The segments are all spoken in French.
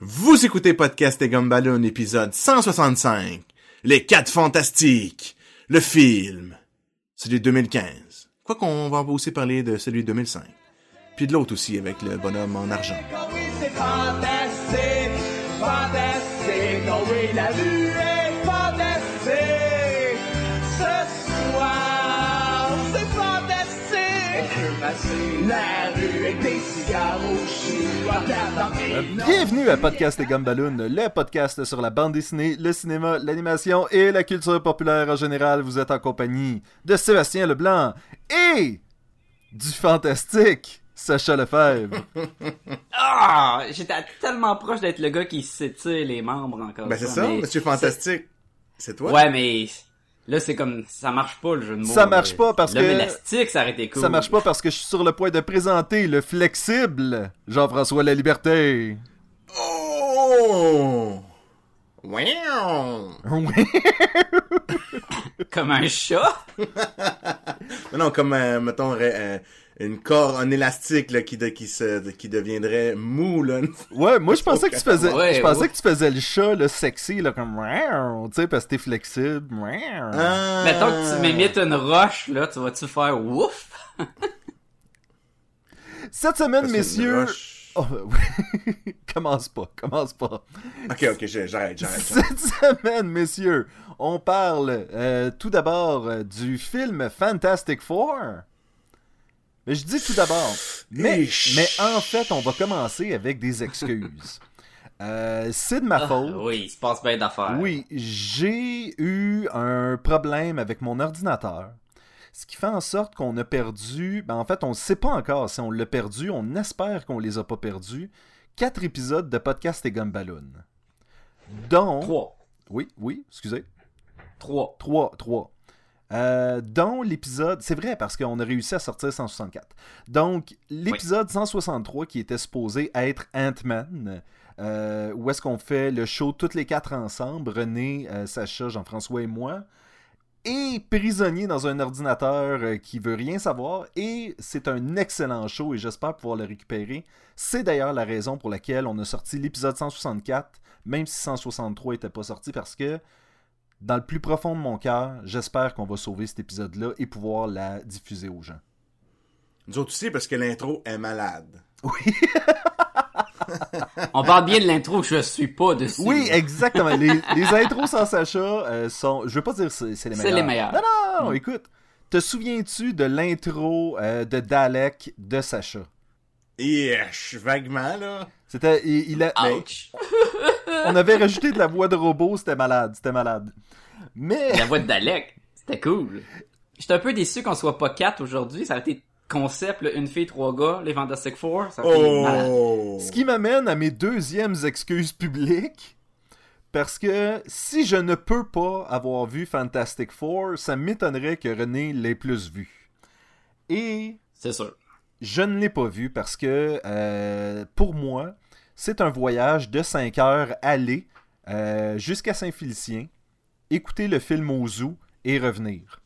Vous écoutez Podcast et Gumballoon, épisode 165. Les 4 fantastiques. Le film. Celui de 2015. Quoi qu'on va aussi parler de celui de 2005. Puis de l'autre aussi avec le bonhomme en argent. Oh oui, c'est fantastique, fantastique, oh oui, la vue est fantastique. Ce soir, c'est fantastique. On peut passer la Bienvenue à Podcast et Gumballoon, le podcast sur la bande dessinée, le cinéma, l'animation et la culture populaire en général. Vous êtes en compagnie de Sébastien Leblanc et du fantastique Sacha Lefebvre. Ah! J'étais tellement proche d'être le gars qui s'étire les membres encore. Ben c'est ça, mais Monsieur Fantastique. C'est toi? Ouais, mais là, c'est comme. Ça marche pas le jeu de mots. Ça marche pas parce que- élastique, ça aurait été cool. Ça marche pas parce que je suis sur le point de présenter le flexible Jean-François La Liberté. Oh! Wow! Comme un chat? Non, comme, euh, mettons, euh, une corde, un élastique, là, qui, de- qui se, qui deviendrait mou, là. Ouais, moi je pensais que tu faisais, Ouais, je pensais ouais. que tu faisais le chat, le sexy, là, comme, tu sais, parce que t'es flexible. Ah. Mettons que tu m'imites une roche, là, tu vas-tu faire ouf? Cette semaine, Parce messieurs. une roche- Oh, oui. commence pas, commence pas. Ok, ok, j'arrête. j'arrête. Cette semaine, messieurs, on parle euh, tout d'abord euh, du film Fantastic Four. Mais je dis tout d'abord. Mais, Ish. mais en fait, on va commencer avec des excuses. Euh, c'est de ma Ah, faute. oui, il se passe bien d'affaires. Oui, j'ai eu un problème avec mon ordinateur. Ce qui fait en sorte qu'on a perdu, ben en fait, on ne sait pas encore si on l'a perdu, on espère qu'on les a pas perdus, quatre épisodes de podcast et Gumballoon. Dont... Trois. Oui, oui, excusez. Trois. Trois, trois. Euh, dont l'épisode, c'est vrai parce qu'on a réussi à sortir 164. Donc, l'épisode 163 qui était supposé être Ant-Man, euh, où est-ce qu'on fait le show toutes les quatre ensemble, René, euh, Sacha, Jean-François et moi, est prisonnier dans un ordinateur euh, qui veut rien savoir et c'est un excellent show et j'espère pouvoir le récupérer. C'est d'ailleurs la raison pour laquelle on a sorti l'épisode 164, même si 163 était pas sorti parce que dans le plus profond de mon cœur, j'espère qu'on va sauver cet épisode-là et pouvoir la diffuser aux gens. Nous autres aussi, parce que l'intro est malade. On parle bien de l'intro, je suis pas dessus. Oui, exactement. les, les intros sans Sacha euh, sont. Je veux pas dire c'est c'est les C'est meilleurs. les meilleurs. Non, non, non, écoute. Te souviens-tu de l'intro euh, de Dalek de Sacha? Yesh, vaguement, là. C'était. Il, il a- Ouch. on avait rajouté de la voix de robot, c'était malade, c'était malade. Mais. La voix de Dalek, c'était cool. J'étais un peu déçu qu'on soit pas quatre aujourd'hui. Ça a été concept, là, une fille, trois gars, les Fantastic Four. Ça a été malade. Oh! Ce qui m'amène à mes deuxièmes excuses publiques. Parce que si je ne peux pas avoir vu Fantastic Four, ça m'étonnerait que René l'ait plus vu. Et C'est sûr. je ne l'ai pas vu parce que euh, pour moi, c'est un voyage de 5 heures aller euh, jusqu'à Saint-Félicien, écouter le film au zoo et revenir.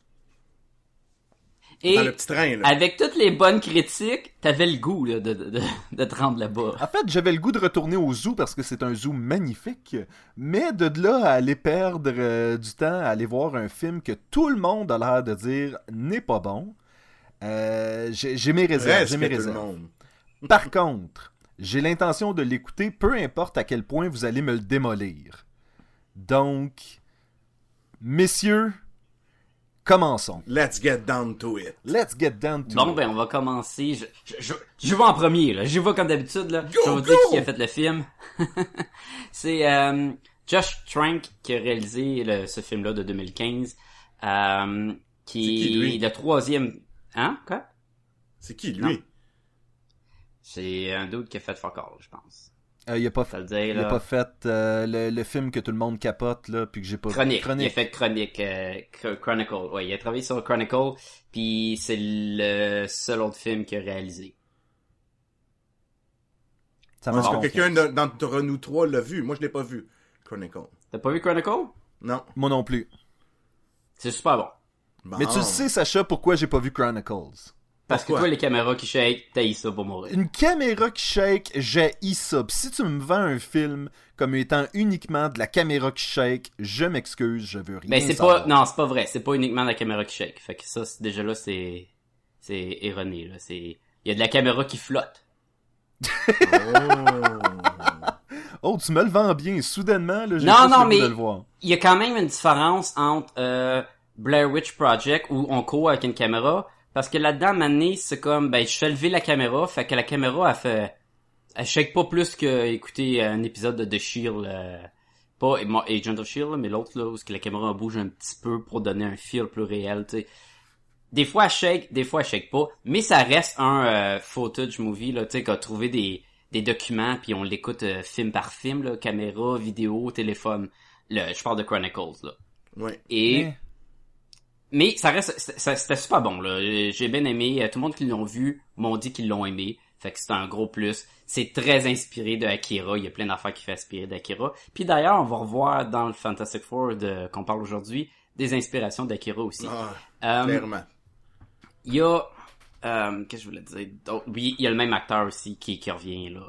Et Dans le petit train, là. avec toutes les bonnes critiques, t'avais le goût là, de, de, de, de te rendre là-bas. En fait, j'avais le goût de retourner au zoo parce que c'est un zoo magnifique, mais de là à aller perdre euh, du temps à aller voir un film que tout le monde a l'air de dire n'est pas bon, euh, j'ai mes réserves. J'ai mes tout le réserves. monde. Par contre, j'ai l'intention de l'écouter, peu importe à quel point vous allez me le démolir. Donc, messieurs, commençons. Let's get down to it. Let's get down to Bon, it. ben, on va commencer. Je, je, je, je vais en premier, là. Je vais comme d'habitude, là. je vais vous dire qui a fait le film. C'est euh, Josh Trank qui a réalisé le- ce film-là de 2015. Euh, qui C'est qui, lui? est le troisième... Hein? Quoi? C'est qui, lui? C'est un dude qui a fait fuck all, je pense. Euh, il a pas fait, le dire, il a là. pas fait euh, le, le film que tout le monde capote, là, puis que j'ai pas Chronique. Il a fait Chronique, euh, Ch- Chronicle. Ouais, il a travaillé sur Chronicle, puis c'est le seul autre film qu'il a réalisé. Ça Est-ce marche que quelqu'un de- d'entre nous trois l'a vu? Moi, je l'ai pas vu. Chronicle. T'as pas vu Chronicle? Non. Moi non plus. C'est super bon. Bon. Mais tu le sais, Sacha, pourquoi j'ai pas vu Chronicles? Parce que Pourquoi? toi, les caméras qui shake, t'as ça pour mourir. Une caméra qui shake, j'ai ça. Puis si tu me vends un film comme étant uniquement de la caméra qui shake, je m'excuse, je veux rien Ben, c'est pas, non, c'est pas vrai. C'est pas uniquement la caméra qui shake. Fait que ça, déjà là, c'est, c'est erroné, là. C'est, il y a de la caméra qui flotte. Oh, tu me le vends bien. Soudainement, là, j'ai Non, non, mais- de le voir. Il y a quand même une différence entre, euh, Blair Witch Project où on court avec une caméra. Parce que là-dedans, Mané, c'est comme, ben, je fais lever la caméra, fait que la caméra, elle fait, elle shake pas plus que écouter un épisode de The Shield, euh, pas Agent of Shield, là, mais l'autre, là, où que la caméra bouge un petit peu pour donner un feel plus réel, tu sais. Des fois, elle shake, des fois, elle shake pas, mais ça reste un euh, footage movie, là, tu sais, qu'a trouvé des, des documents, puis on l'écoute euh, film par film, là, caméra, vidéo, téléphone. Le, je parle de Chronicles, là. Ouais. Et... Mais- Mais ça reste, c'était super bon là. J'ai bien aimé. Euh, Tout le monde qui l'ont vu m'ont dit qu'ils l'ont aimé. Fait que c'est un gros plus. C'est très inspiré de Akira. Il y a plein d'affaires qui fait inspirer d'Akira. Puis d'ailleurs, on va revoir dans le Fantastic Four de, qu'on parle aujourd'hui des inspirations d'Akira aussi. Euh, clairement. il y a, euh, qu'est-ce que je voulais dire? Oui, il y a le même acteur aussi qui, qui revient, là.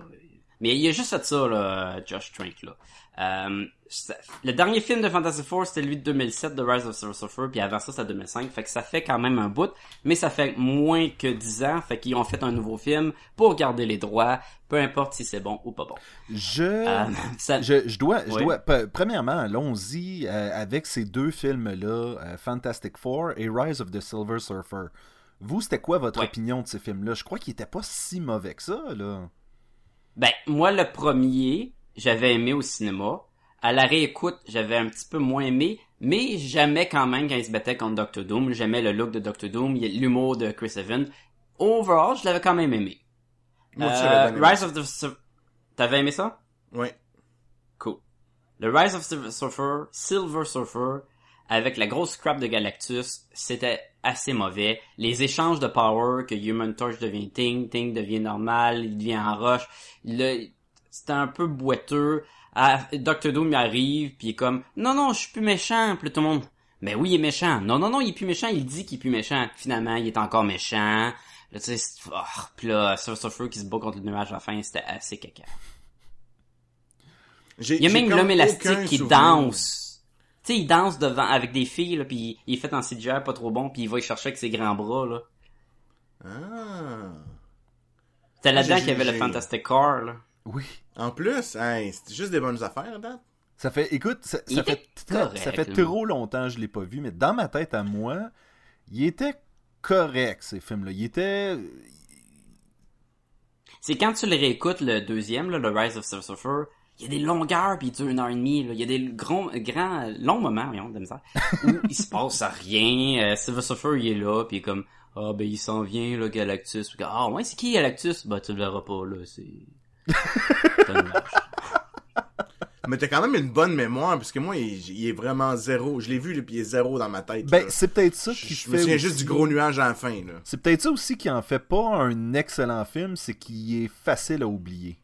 Mais il y a juste fait ça, là, Josh Trank, là. Euh, le dernier film de Fantastic Four, c'était lui de 2007, The Rise of Silver Surfer, puis avant ça, c'était 2005. Fait que ça fait quand même un bout, mais ça fait moins que 10 ans. Fait qu'ils ont fait un nouveau film pour garder les droits, peu importe si c'est bon ou pas bon. Je... Euh, ça- Je, je dois, je dois premièrement, allons-y euh, avec ces deux films-là, Fantastic Four et Rise of the Silver Surfer. Vous, c'était quoi votre opinion de ces films-là? Je crois qu'ils étaient pas si mauvais que ça, là. Ben, moi, le premier, j'avais aimé au cinéma. À la réécoute, j'avais un petit peu moins aimé, mais j'aimais quand même quand il se battait contre Doctor Doom. J'aimais le look de Doctor Doom, il y a l'humour de Chris Evans. Overall, je l'avais quand même aimé. Moi Euh, aimé Rise of the... T'avais aimé ça? Ouais. Cool. Le Rise of Silver Surfer, Silver Surfer, avec la grosse scrap de Galactus, c'était assez mauvais. Les échanges de power, que Human Torch devient Ting, Ting devient normal, il devient en roche. C'était un peu boiteux. Ah, Doctor Doom arrive, puis il est comme, non, non, je suis plus méchant. Puis tout le monde, mais oui, il est méchant. Non, non, non, il est plus méchant, il dit qu'il est plus méchant. Finalement, il est encore méchant. Là, tu sais, oh, puis là, Silver Surfer qui se bat contre le nuage à la fin, c'était assez caca. Il y a même l'homme élastique qui souvenir. danse. Tu sais, il danse devant avec des filles là, puis il est fait en CGI pas trop bon, puis il va y chercher avec ses grands bras là. Ah. C'était là-dedans J'ai- qu'il y avait le Fantastic Car là. Oui. En plus, c'était juste des bonnes affaires, là. Ça fait, écoute, ça, fait, correct, ça fait trop longtemps que je l'ai pas vu, mais dans ma tête à moi, il était correct, ces films-là. Il était... C'est quand tu le réécoutes le deuxième là, le Rise of Silver Surfer, il y a des longueurs puis il dure une heure et demie là. Il y a des grands, grands, longs moments, voyons, de misère, où il se passe rien. Euh, Silver Surfer il est là puis il est comme ah ben il s'en vient là Galactus. Ah ouais c'est qui Galactus? Bah tu le verras pas là, c'est. Mais t'as quand même une bonne mémoire, parce que moi, il, il est vraiment zéro. Je l'ai vu, là, puis il est zéro dans ma tête. Ben, c'est peut-être ça je, qui je fait me souviens aussi- juste du gros nuage à la fin, là. C'est peut-être ça aussi qui en fait pas un excellent film, c'est qu'il est facile à oublier.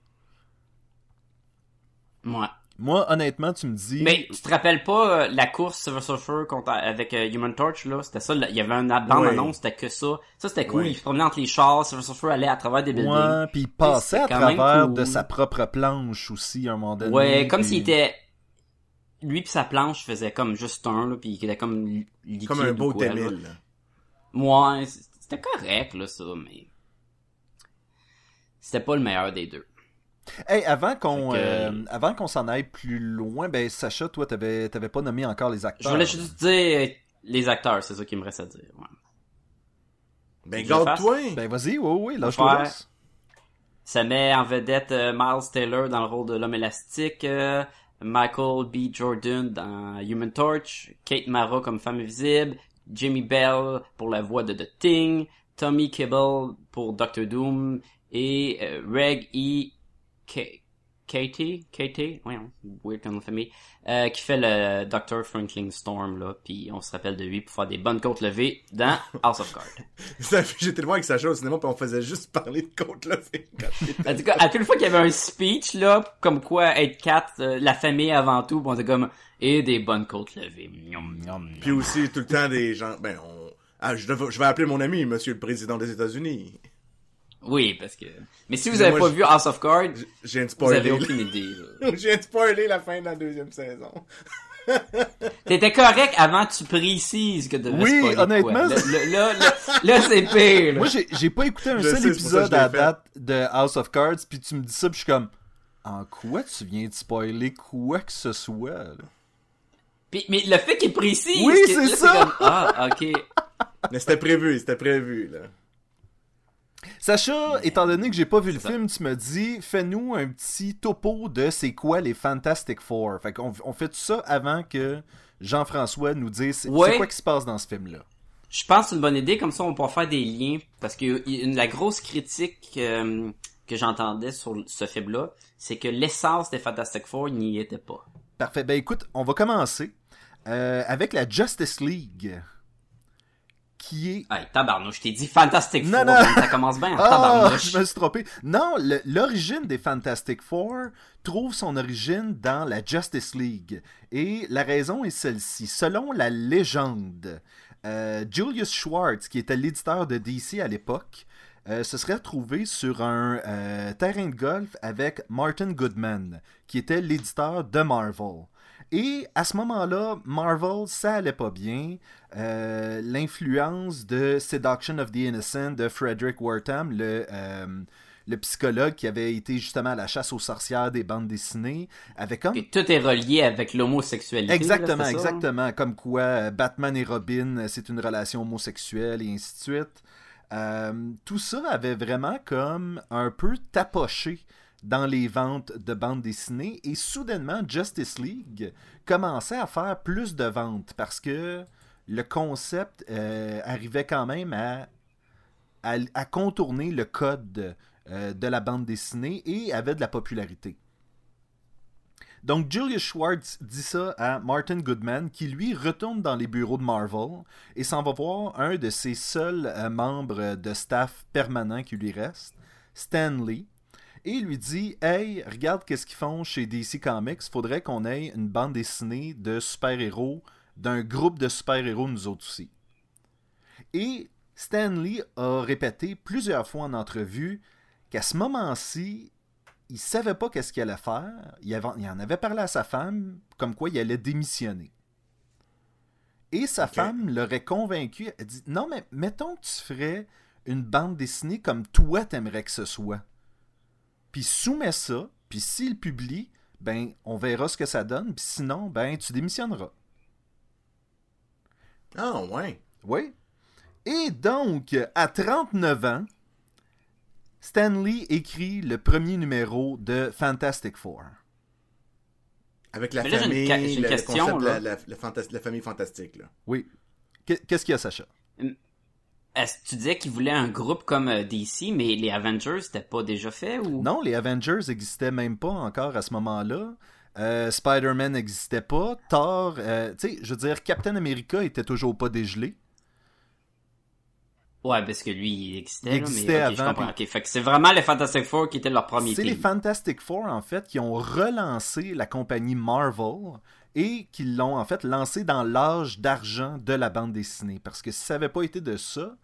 Ouais. Moi, honnêtement, tu me dis... Mais tu te rappelles pas euh, la course Silver Surfer contre, avec euh, Human Torch là? C'était ça, il y avait un bande annonce, c'était que ça. Ça c'était cool, il se promenait entre les chars, Silver Surfer allait à travers des buildings. Ouais, puis il passait à travers cool. de sa propre planche aussi, à un moment donné. Ouais, comme puis- s'il était lui puis sa planche faisait comme juste un là, puis il était comme li- liquide Comme un beau. T-1000, là. Ouais, c'était correct là ça, mais c'était pas le meilleur des deux. Hey, avant qu'on que- euh, avant qu'on s'en aille plus loin, ben Sacha, toi, t'avais t'avais pas nommé encore les Je acteurs. voulais juste dire les acteurs, c'est ça qui me reste à dire. ouais. Ben, Je garde-toi! Ben vas-y, oui, oui, lâche-toi. Ça met en vedette euh, Miles Taylor dans le rôle de l'homme élastique, euh, Michael B. Jordan dans Human Torch, Kate Mara comme femme invisible, Jimmy Bell pour la voix de The Thing, Tommy Kibble pour Doctor Doom et euh, Reg E. K- Katie, Katie, hein, weird comme famille, euh, qui fait le Dr. Franklin Storm là, puis on se rappelle de lui pour faire des bonnes côtes levées dans House of Cards. J'étais le voir avec Sacha au cinéma, puis on faisait juste parler de côte levée. quand j'étais- En tout cas, à toute fois qu'il y avait un speech, là, comme quoi être quatre, euh, la famille avant tout, bon, c'est comme, et des bonnes côtes levées. Puis aussi, tout le temps, des gens... Ben, on... Ah, je vais appeler mon ami, monsieur le président des États-Unis. Oui, parce que... Mais si vous Mais avez moi, pas vu House of Cards, J'ai vous avez aucune idée. J'ai spoilé la fin de la deuxième saison. T'étais correct avant que tu précises que devais Oui, spoiler honnêtement, quoi. Là, là, là, là, là, c'est pire. là. Moi, j'ai j'ai pas écouté un Je seul sais, épisode à date de House of Cards, puis tu me dis ça, puis je suis comme. En quoi tu viens de spoiler quoi que ce soit? là? Puis- mais le fait qu'il précise... Oui, c'est ça. comme, ah, ok. Mais c'était prévu, c'était prévu, là. Sacha, étant donné que j'ai pas vu le ça. film, tu me dis, fais-nous un petit topo de c'est quoi les Fantastic Four. Fait qu'on on fait tout ça avant que Jean-François nous dise c'est Ouais. c'est quoi qui se passe dans ce film-là. Je pense que c'est une bonne idée, comme ça on pourra faire des liens, parce que la grosse critique euh, que j'entendais sur ce film-là, c'est que l'essence des Fantastic Four n'y était pas. Parfait. Ben écoute, on va commencer euh, avec la Justice League. Qui est Hey, tabarnouche, je t'ai dit Fantastic Non, Four, non. ça commence bien, Ah, tabarnouche. je me suis trompé. Non, l'origine des Fantastic Four trouve son origine dans la Justice League. Et la raison est celle-ci. Selon la légende, euh, Julius Schwartz, qui était l'éditeur de DC à l'époque, euh, se serait retrouvé sur un euh, terrain de golf avec Martin Goodman, qui était l'éditeur de Marvel. Et à ce moment-là, Marvel, ça allait pas bien. Euh, L'influence de Seduction of the Innocent de Frederick Wertham, le, euh, le psychologue qui avait été justement à la chasse aux sorcières des bandes dessinées, avait comme tout est relié avec l'homosexualité. Exactement, là, exactement. Comme quoi, euh, Batman et Robin, c'est une relation homosexuelle et ainsi de suite. Euh, tout ça avait vraiment comme un peu tapoché dans les ventes de bandes dessinées et soudainement Justice League commençait à faire plus de ventes parce que le concept euh, arrivait quand même à, contourner le code euh, de la bande dessinée et avait de la popularité. Donc Julius Schwartz dit ça à Martin Goodman, qui lui retourne dans les bureaux de Marvel et s'en va voir un de ses seuls euh, membres de staff permanent qui lui reste, Stan Lee, et il lui dit Hey, regarde qu'est-ce qu'ils font chez DC Comics, faudrait qu'on ait une bande dessinée de super-héros, d'un groupe de super-héros nous autres aussi. Et Stan Lee a répété plusieurs fois en entrevue qu'à ce moment-ci, il savait pas qu'est-ce qu'il allait faire. Il, avait- il en avait parlé à sa femme, comme quoi il allait démissionner. Et sa femme l'aurait convaincu. Elle dit Non, mais mettons que tu ferais une bande dessinée comme toi t'aimerais que ce soit. Puis soumets ça, puis s'il publie, ben on verra ce que ça donne, puis sinon, ben tu démissionneras. Ah, ouais. Oui. Et donc, à 39 ans, Stanley écrit le premier numéro de Fantastic Four. Avec la là, une famille, une le, concept de la, la, la fantas- la famille fantastique, là. Oui. Qu'est- Qu'est-ce qu'il y a, Sacha? Tu disais qu'il voulait un groupe comme euh, DC, mais les Avengers, c'était pas déjà fait ou? Non, les Avengers n'existaient même pas encore à ce moment-là. Euh, Spider-Man n'existait pas. Thor, euh, tu sais, je veux dire, Captain America était toujours pas dégelé. Ouais, parce que lui, il existait. Il là, existait je avant, comprends. C'est vraiment les Fantastic Four qui étaient leur premier C'est les. Fantastic Four, en fait, qui ont relancé la compagnie Marvel et qui l'ont, en fait, lancé dans l'âge d'argent de la bande dessinée. Parce que si ça n'avait pas été de ça,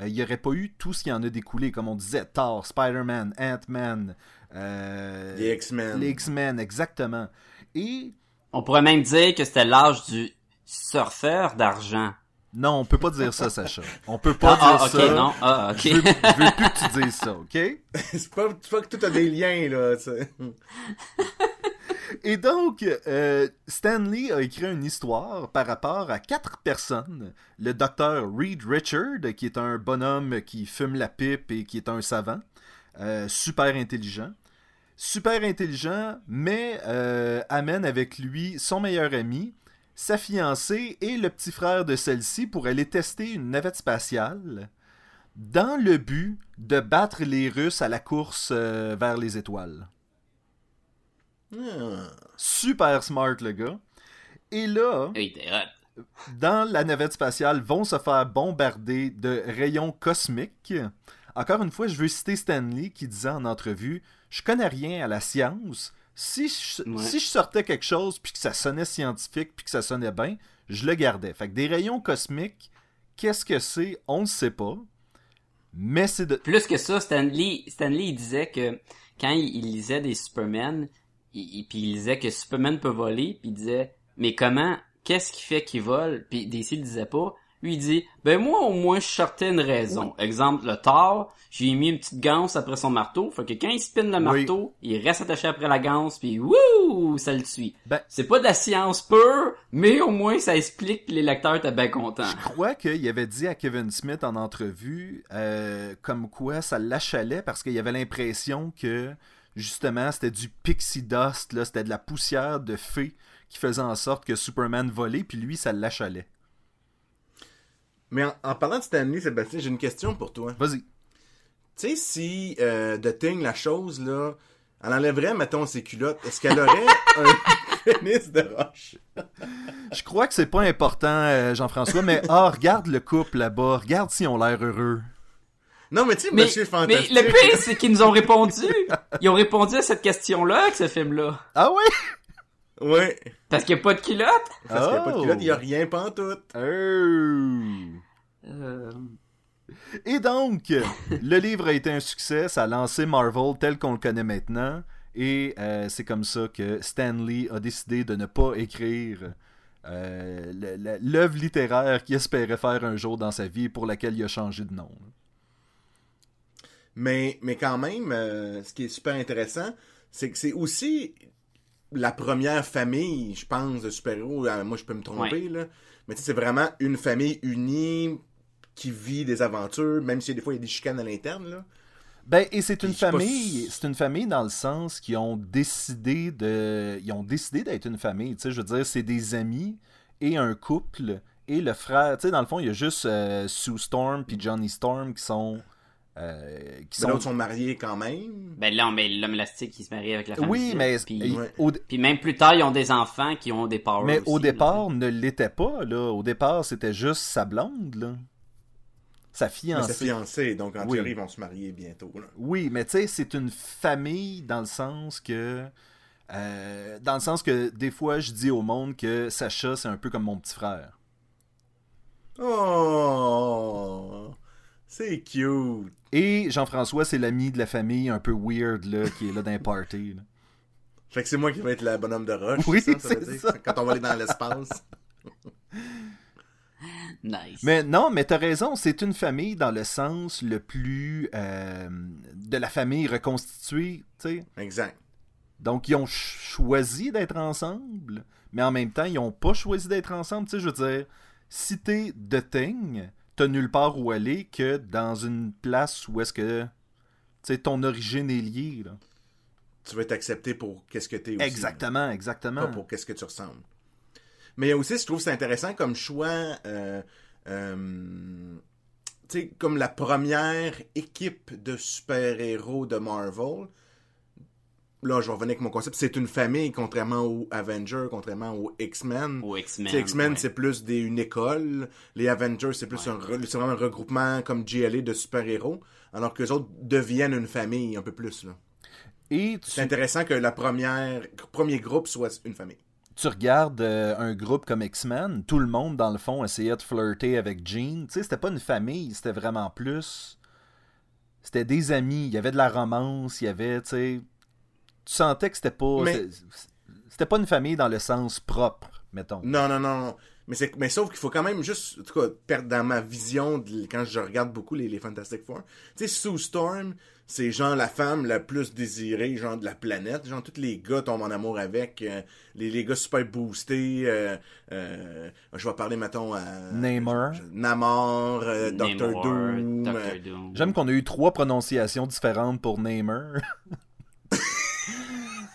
euh, il n'y aurait pas eu tout ce qui en a découlé. Comme on disait, Thor, Spider-Man, Ant-Man, euh, Les X-Men. les X-Men, exactement. Et On pourrait même dire que c'était l'âge du surfeur d'argent. non, on peut pas dire ça, Sacha. On peut pas Ah, dire ah, ok, ça. non. Ah, ok. Je veux, je veux plus que tu dises ça, ok? c'est pas, c'est pas que tout a des liens, là. Et donc, euh, Stanley a écrit une histoire par rapport à quatre personnes. Le docteur Reed Richard, qui est un bonhomme qui fume la pipe et qui est un savant, euh, super intelligent. Super intelligent, mais euh, amène avec lui son meilleur ami, sa fiancée et le petit frère de celle-ci pour aller tester une navette spatiale dans le but de battre les Russes à la course vers les étoiles. Ah. Super smart, le gars. Et là, dans la navette spatiale, vont se faire bombarder de rayons cosmiques. Encore une fois, je veux citer Stanley qui disait en entrevue Je connais rien à la science. Si je, Ouais. si je sortais quelque chose puis que ça sonnait scientifique puis que ça sonnait bien, je le gardais. Fait que des rayons cosmiques Qu'est-ce que c'est? On ne sait pas. Mais c'est de. Plus que ça, Stanley, Stanley il disait que quand il, il lisait des Superman, il, il- puis il disait que Superman peut voler, puis il disait mais comment qu'est-ce qui fait qu'il vole? Puis DC il disait pas. Lui il dit ben moi au moins je sortais une raison. Exemple le Thor, j'ai mis une petite ganse après son marteau, fait que quand il spinne le Oui. marteau, il reste attaché après la ganse puis wouh, ça le suit. Ben- c'est pas de la science pure, mais au moins ça explique que les lecteurs étaient bien contents. Je crois qu'il avait dit à Kevin Smith en entrevue euh, comme quoi ça l'achalait parce qu'il avait l'impression que justement c'était du pixie dust, là, c'était de la poussière de fée qui faisait en sorte que Superman volait, puis lui ça l'achalait. Mais en, en parlant de Stanley, Sébastien, j'ai une question pour toi. Vas-y. Tu sais, si euh, The Thing, la chose, là, elle enlèverait, mettons, ses culottes, est-ce qu'elle aurait un pénis de roche? Je crois que c'est pas important, euh, Jean-François, mais ah, regarde le couple là-bas, regarde s'ils ont l'air heureux. Non, mais tu sais, Mais, Monsieur mais Fantastique... le pire, c'est qu'ils nous ont répondu. Ils ont répondu à cette question-là avec ce film-là. Ah oui? Ouais, Parce qu'il n'y a pas de culotte? parce qu'il n'y a pas de Oh. culotte, il n'y a rien pantoute. Oh. Euh, Et donc, le livre a été un succès, ça a lancé Marvel tel qu'on le connaît maintenant, et euh, c'est comme ça que Stan Lee a décidé de ne pas écrire euh, l'œuvre littéraire qu'il espérait faire un jour dans sa vie et pour laquelle il a changé de nom. Mais, mais quand même, euh, ce qui est super intéressant, c'est que c'est aussi la première famille, je pense, de super-héros. Euh, Moi, je peux me tromper, là. Mais tu sais, c'est vraiment une famille unie qui vit des aventures, même si des fois il y a des chicanes à l'interne, là. Ben, et c'est une pas famille, c'est une famille dans le sens qu'ils ont décidé de, ils ont décidé d'être une famille. Tu sais, je veux dire, c'est des amis et un couple et le frère. Tu sais, dans le fond, il y a juste euh, Sue Storm puis Johnny Storm qui sont, euh, qui Mais sont. mariés quand même. ben là, mais l'homme élastique, il se marie avec la femme. Oui, mais Puis, Ouais. au, puis même plus tard, ils ont des enfants qui ont des powers mais aussi, au là. départ, ne l'était pas là. Au départ, c'était juste sa blonde là, sa Mais sa fiancée. fiancée, donc en Oui. théorie, ils vont se marier bientôt, là. Oui, mais tu sais, c'est une famille dans le sens que. euh, dans le sens que des fois, je dis au monde que Sacha, c'est un peu comme mon petit frère. Oh! C'est cute! Et Jean-François, c'est l'ami de la famille un peu weird là, qui est là parties. là. Fait que c'est moi qui vais être la bonhomme de roche. Oui, ça, ça veut dire? Quand on va aller dans l'espace. Nice. Mais non, mais t'as raison, c'est une famille dans le sens le plus euh, de la famille reconstituée, tu sais. Exact. Donc, ils ont ch- choisi d'être ensemble, mais en même temps, ils ont pas choisi d'être ensemble. Tu sais, je veux dire, si t'es The Thing, t'as nulle part où aller que dans une place où est-ce que, ton origine est liée. là. Tu vas être accepté pour qu'est-ce que t'es aussi. Exactement, là. exactement. Pas pour qu'est-ce que tu ressembles. Mais aussi, je trouve que c'est intéressant comme choix. euh, euh, tu sais, comme la première équipe de super-héros de Marvel. Là, je vais revenir avec mon concept. C'est une famille, contrairement aux Avengers, contrairement aux X-Men. Ou X-Men. X-Men, ouais. c'est plus des, une école. Les Avengers, c'est plus un, c'est vraiment un regroupement comme GLA de super-héros. Alors que les autres deviennent une famille un peu plus. là. Et tu, C'est intéressant que la première, premier groupe soit une famille. tu regardes euh, un groupe comme X-Men, tout le monde, dans le fond, essayait de flirter avec Jean. Tu sais, c'était pas une famille, c'était vraiment plus. C'était des amis, il y avait de la romance, il y avait, tu sais. Tu sentais que c'était pas. Mais- C'était pas une famille dans le sens propre, mettons. Non, non, non. Mais, c'est, mais sauf qu'il faut quand même juste, en tout cas, perdre dans ma vision, de- quand je regarde beaucoup les, les Fantastic Four. Tu sais, Sue Storm, c'est genre la femme la plus désirée, genre de la planète. Genre, tous les gars tombent en amour avec. euh, les, les gars super boostés. euh, euh, je vais parler, mettons, à... Namor. je- Namor, euh, Doctor Namor, Doom. Dr. Doom. J'aime qu'on a eu trois prononciations différentes pour Namer.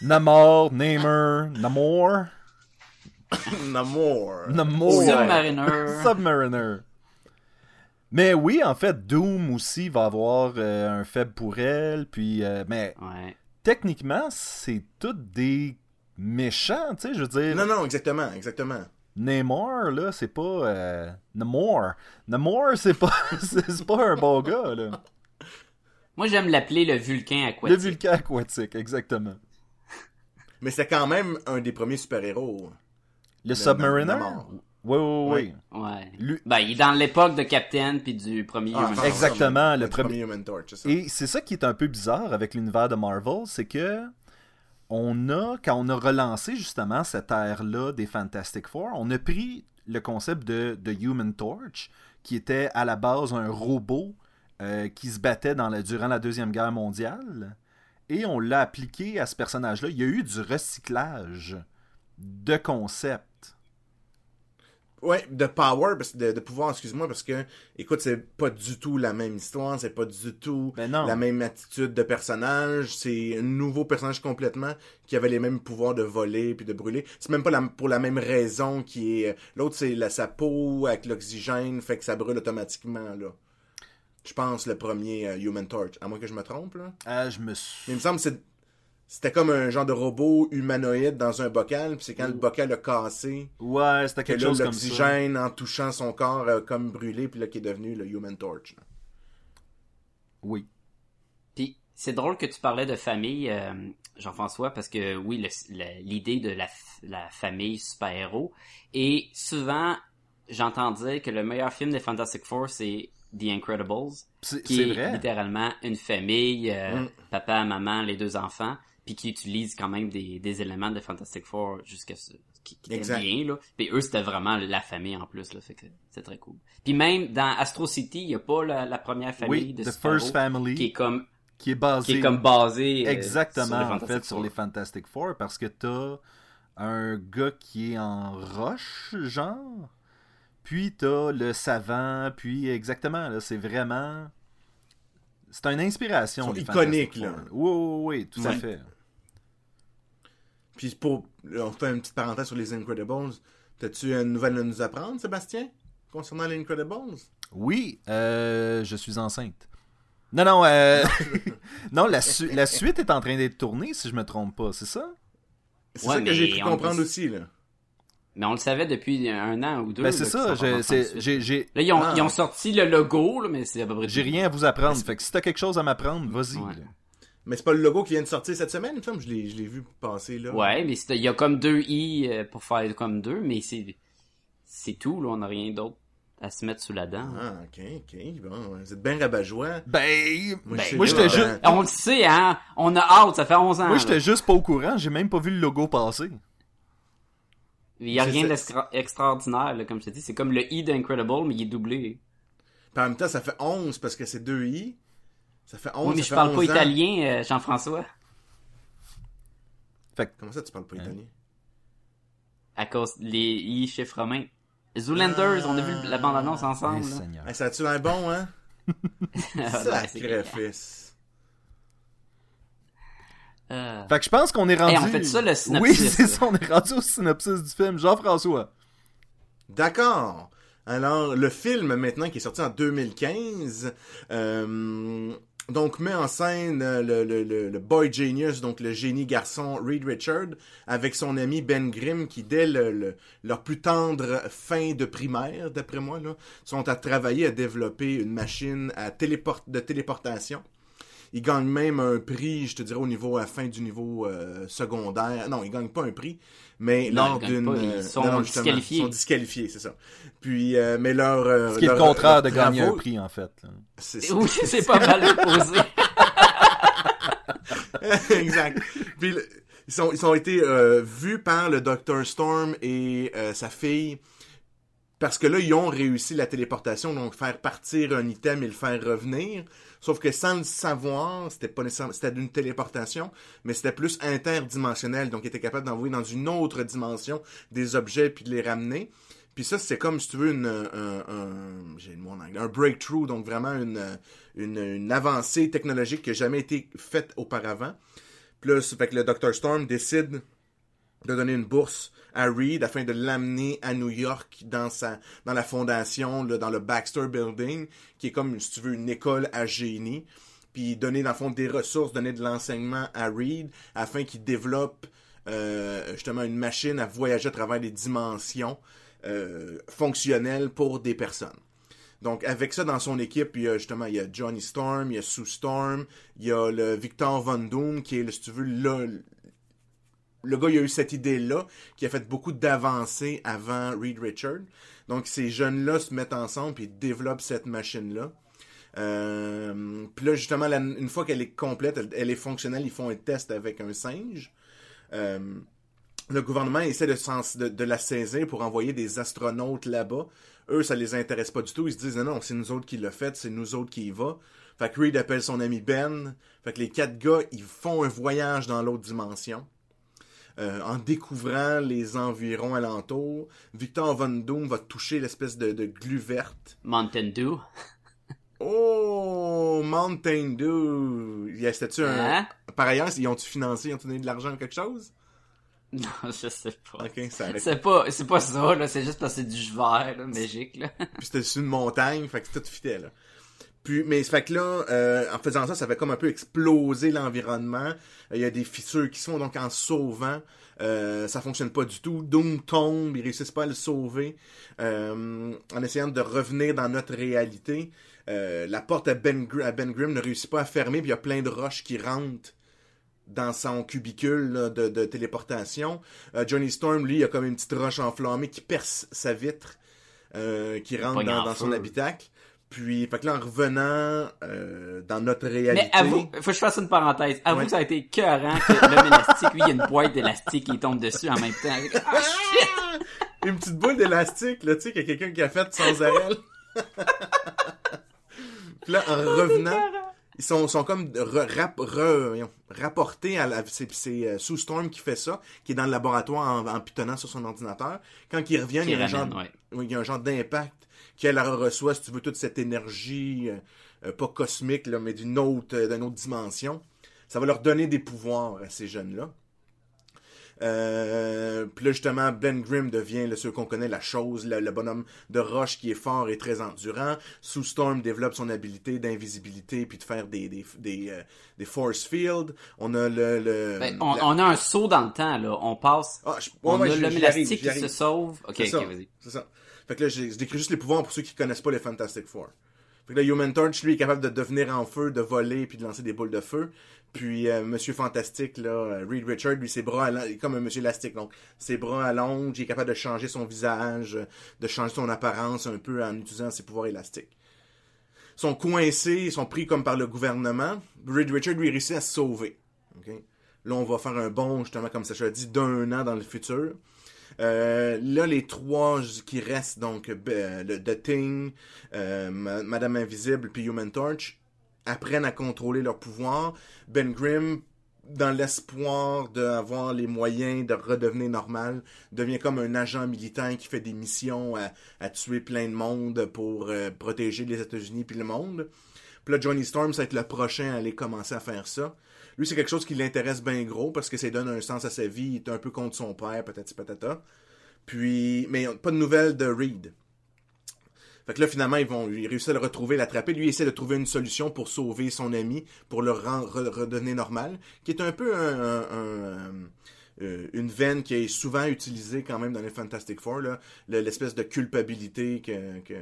Namor, Namer, Namor, Namor. Namor. Submariner. Submariner. Mais oui, en fait, Doom aussi va avoir euh, un faible pour elle. Puis, euh, mais Ouais. techniquement, c'est tous des méchants, tu sais, je veux dire. Non, non, exactement, exactement. Namor, là, c'est pas. Euh, Namor. Namor, c'est pas, c'est c'est pas un bon gars, là. Moi, j'aime l'appeler le vulcain Le aquatique. vulcain aquatique, exactement. Mais c'est quand même un des premiers super-héros. Le Submariner? Oui, oui, oui. Ouais. Lui- Ben, il est dans l'époque de Captain puis du premier Ah, Human Torch. Exactement, le premier- Human Torch, c'est ça. Et c'est ça qui est un peu bizarre avec l'univers de Marvel, c'est que on a, quand on a relancé justement cette ère-là des Fantastic Four, on a pris le concept de, de Human Torch, qui était à la base un robot euh, qui se battait dans la- durant la Deuxième Guerre mondiale, et on l'a appliqué à ce personnage-là. Il y a eu du recyclage de concepts. Ouais, de power, parce- de, de pouvoir, excuse-moi, parce que, écoute, c'est pas du tout la même histoire, c'est pas du tout Ben la même attitude de personnage, c'est un nouveau personnage complètement qui avait les mêmes pouvoirs de voler puis de brûler. C'est même pas la- pour la même raison qui est... L'autre, c'est la, sa peau avec l'oxygène, fait que ça brûle automatiquement, là. Je pense, le premier euh, Human Torch. À moins que je me trompe, là. Ah, je me Mais suis... il me semble que c'est- c'était comme un genre de robot humanoïde dans un bocal, puis c'est quand le bocal a cassé Ouais, c'était que quelque là, chose comme ça. l'oxygène, en touchant son corps, a comme brûlé, puis là, qui est devenu le Human Torch. là. Oui. Puis c'est drôle que tu parlais de famille, euh, Jean-François, parce que oui, le- le- l'idée de la famille super-héros. Et souvent, j'entends dire que le meilleur film des Fantastic Four, c'est The Incredibles, C'est qui c'est est vrai. littéralement une famille, euh, Mm. papa, maman, les deux enfants, puis qui utilise quand même des, des éléments de Fantastic Four jusqu'à ce qui, qui Exact. bien là. Puis eux c'était vraiment la famille en plus là, fait que c'est très cool. Puis même dans Astro City, il y a pas la, la première famille Oui, de The super-héros First Family, qui est comme qui est basé qui est comme basé euh, Exactement, en Fantastic fait, sur les Fantastic Four, parce que t'as un gars qui est en roche, genre, puis t'as le savant, puis exactement, là, c'est vraiment... C'est une inspiration. Ils sont iconiques, là. Oui, oui, oui, tout à fait. Puis pour... on fait une petite parenthèse sur les Incredibles. T'as-tu une nouvelle à nous apprendre, Sébastien, concernant les Incredibles? Oui, euh, je suis enceinte. Non, non, euh, non, la, su- la suite est en train d'être tournée, si je me trompe pas, c'est ça? C'est Ouais, ça que j'ai on- comprendre aussi, là. Mais on le savait depuis un an ou deux. Ben là, c'est ça, j'ai- j'ai j'ai- Là, ils ont, Ah. ils ont sorti le logo, là, mais c'est à peu près j'ai rien à vous apprendre, fait que si t'as quelque chose à m'apprendre, vas-y. Ouais. Mais c'est pas le logo qui vient de sortir cette semaine. Je l'ai je l'ai vu passer, là. Ouais, mais il y a comme deux i euh, pour faire comme deux, mais c'est c'est tout, là, on n'a rien d'autre à se mettre sous la dent. Ah, ok, ok. Bon, vous êtes bien rabat-joie. Ben, Moi, ben, moi j'étais ben, juste... On le sait, hein, on a hâte, ça fait 11 ans. Moi, j'étais juste pas au courant, j'ai même pas vu le logo passer. Il y a rien ça. d'extra- extraordinaire, là, comme je te dis, c'est comme le i d'Incredible, mais il est doublé. Puis en même temps, ça fait 11 parce que c'est deux i. Ça fait 11, Oui, mais je fait parle pas 11 ans. italien, euh, Jean-François, Comment ça, tu parles pas Hein? italien? à cause les i chiffres romains. Zoolanders, on a vu la bande-annonce Eh, ensemble. là. Seigneur. Hey, ça a-tu l'air bon, hein? C'est Sacrifice. Euh, Fait que je pense qu'on est rendu... Hey, on fait ça, le Oui, c'est ça, on est rendu au synopsis du film. Jean-François. D'accord. Alors, le film, maintenant, qui est sorti en 2015, euh, donc met en scène euh, le, le, le, le boy genius, donc le génie garçon Reed Richard, avec son ami Ben Grimm, qui, dès le, le- leur plus tendre fin de primaire, d'après moi, là, sont à travailler à développer une machine à téléport de téléportation. Il gagne même un prix, je te dirais, au niveau, à la fin du niveau euh, secondaire. Non, il gagne pas un prix, mais Non, lors d'une... ils euh, sont non, disqualifiés. Ils sont disqualifiés, c'est ça. Puis, euh, mais leur... euh, Ce qui est le contraire de gagner un prix, en fait. C'est ça. Oui, c'est pas mal posé. exact. Puis, le- ils, sont, ils ont été euh, vus par le Dr. Storm et euh, sa fille parce que là, ils ont réussi la téléportation, donc faire partir un item et le faire revenir. Sauf que sans le savoir, c'était pas nécessairement, c'était d'une téléportation, mais c'était plus interdimensionnel, donc ils étaient capables d'envoyer dans une autre dimension des objets puis de les ramener. Puis ça, c'est comme, si tu veux, une, un, un- j'ai le mot en un breakthrough, donc vraiment une, une, une avancée technologique qui n'a jamais été faite auparavant. Ça fait que le Dr. Storm décide de donner une bourse à Reed afin de l'amener à New York dans sa dans la fondation, là, dans le Baxter Building, qui est comme, si tu veux, une école à génie. Puis donner, dans le fond, des ressources, donner de l'enseignement à Reed afin qu'il développe euh, justement une machine à voyager à travers les dimensions euh, fonctionnelles pour des personnes. Donc, avec ça dans son équipe, il y a justement, il y a Johnny Storm, il y a Sue Storm, il y a le Victor Von Doom, qui est, si tu veux, le, le gars, il a eu cette idée-là, qui a fait beaucoup d'avancées avant Reed Richard. Donc, ces jeunes-là se mettent ensemble puis développent cette machine-là. Euh, puis là, justement, une fois qu'elle est complète, elle, est fonctionnelle, ils font un test avec un singe. Euh, le gouvernement essaie de, la saisir pour envoyer des astronautes là-bas. Eux, ça les intéresse pas du tout. Ils se disent, non, c'est nous autres qui l'a fait, c'est nous autres qui y va. Fait que Reed appelle son ami Ben. Fait que les quatre gars, ils font un voyage dans l'autre dimension. Euh, en découvrant les environs alentours, Victor Von Doom va toucher l'espèce de, de glu verte. Mountain Dew. Oh, Mountain Dew! C'était-tu un... Hein? Par ailleurs, ils ont-tu financé, ils ont donné de l'argent ou quelque chose? Non, je sais pas. Ok, ça. C'est pas, c'est pas ça, là. C'est juste parce que c'est du vert, là, magique, là. Puis c'était sur une montagne, fait que tout fitait, là. Puis, mais fait que là, euh, en faisant ça, ça fait comme un peu exploser l'environnement. Euh, Il y a des fissures qui sont donc en sauvant. Euh, ça fonctionne pas du tout. Doom tombe, ils réussissent pas à le sauver. Euh, en essayant de revenir dans notre réalité. Euh, la porte à Ben, à ben Grimm ne réussit pas à fermer, puis il y a plein de roches qui rentrent dans son cubicule là, de, de téléportation. Euh, Johnny Storm, lui, il a comme une petite roche enflammée qui perce sa vitre, euh, qui rentre dans, dans son habitacle. Puis, fait que là, en revenant euh, dans notre réalité... Mais avoue, faut que je fasse une parenthèse. Avoue Ouais. que ça a été écœurant que l'homme élastique, lui, il y a une boîte d'élastique qui tombe dessus en même temps. Avec- Ah, shit! Une petite boule d'élastique, là, tu sais, qu'il y a quelqu'un qui a fait sans arrêt. Puis là, en revenant, ils sont, sont comme re- rap- re- voyons, rapportés à la... C'est, euh, Sue Storm qui fait ça, qui est dans le laboratoire en, en pitonnant sur son ordinateur. Quand ils reviennent, il y a un ramène, genre... ouais. Oui, il y a un genre d'impact qu'elle reçoit, si tu veux, toute cette énergie, euh, euh, pas cosmique, là, mais d'une autre, euh, d'une autre dimension. Ça va leur donner des pouvoirs à ces jeunes-là. Euh, puis là, justement, Ben Grimm devient le, ceux qu'on connaît, la chose, le, le bonhomme de roche qui est fort et très endurant. Sue Storm développe son habilité d'invisibilité puis de faire des, des, des, euh, des force fields. On a le... le Ben, on, la- on a un saut dans le temps, là. On passe. Ah, je- ouais, on ouais, a l'homme arrive, élastique qui se sauve. Ok, ok, vas-y. C'est ça. Fait que là, je décris juste les pouvoirs pour ceux qui connaissent pas les Fantastic Four. Fait que là, Human Torch, lui, est capable de devenir en feu, de voler, puis de lancer des boules de feu. Puis euh, Monsieur Fantastique, là, euh, Reed Richard, lui, ses bras, comme un Monsieur Élastique. Donc, ses bras allongent, il est capable de changer son visage, euh, de changer son apparence un peu en utilisant ses pouvoirs élastiques. Ils sont coincés, ils sont pris comme par le gouvernement. Reed Richard, lui, réussit à se sauver. Là, on va faire un bond, justement, comme Sacha a dit, d'un an dans le futur. Euh, là, les trois qui restent, donc euh, The Thing, euh, Ma- Madame Invisible puis Human Torch, apprennent à contrôler leur pouvoir. Ben Grimm, dans l'espoir d'avoir les moyens de redevenir normal, devient comme un agent militaire qui fait des missions à, tuer plein de monde pour euh, protéger les États-Unis puis le monde. Puis là, Johnny Storm, ça va être le prochain à aller commencer à faire ça. Lui, c'est quelque chose qui l'intéresse bien gros parce que ça donne un sens à sa vie. Il est un peu contre son père, patati patata. Puis, mais pas de nouvelles de Reed. Fait que là, finalement, ils vont ils réussissent à le retrouver, l'attraper. Lui, il essaie de trouver une solution pour sauver son ami, pour le rendre, re- redonner normal, qui est un peu euh, une veine qui est souvent utilisée quand même dans les Fantastic Four, l'espèce de culpabilité que, que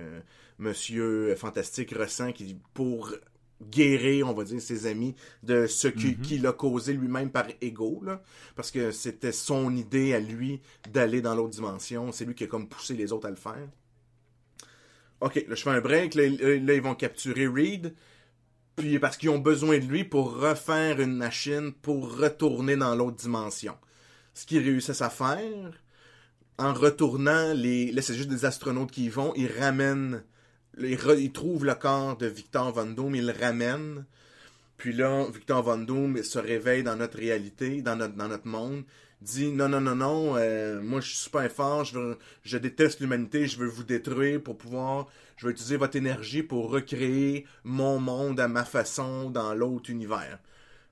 Monsieur Fantastique ressent qui, pour guérir, on va dire, ses amis de ce qui- qu'il a causé lui-même par ego, là, parce que c'était son idée à lui d'aller dans l'autre dimension. C'est lui qui a comme poussé les autres à le faire. Ok, là, je fais un break. Là, ils vont capturer Reed. Puis parce qu'ils ont besoin de lui pour refaire une machine pour retourner dans l'autre dimension. Ce qu'ils réussissent à faire, en retournant, les... là c'est juste des astronautes qui y vont, ils ramènent, ils trouvent le corps de Victor Von Doom, ils le ramènent. Puis là, Victor Von Doom se réveille dans notre réalité, dans notre, dans notre monde, dit non, non, non, non, euh, moi je suis super fort, je, je déteste l'humanité, je veux vous détruire pour pouvoir, je veux utiliser votre énergie pour recréer mon monde à ma façon dans l'autre univers.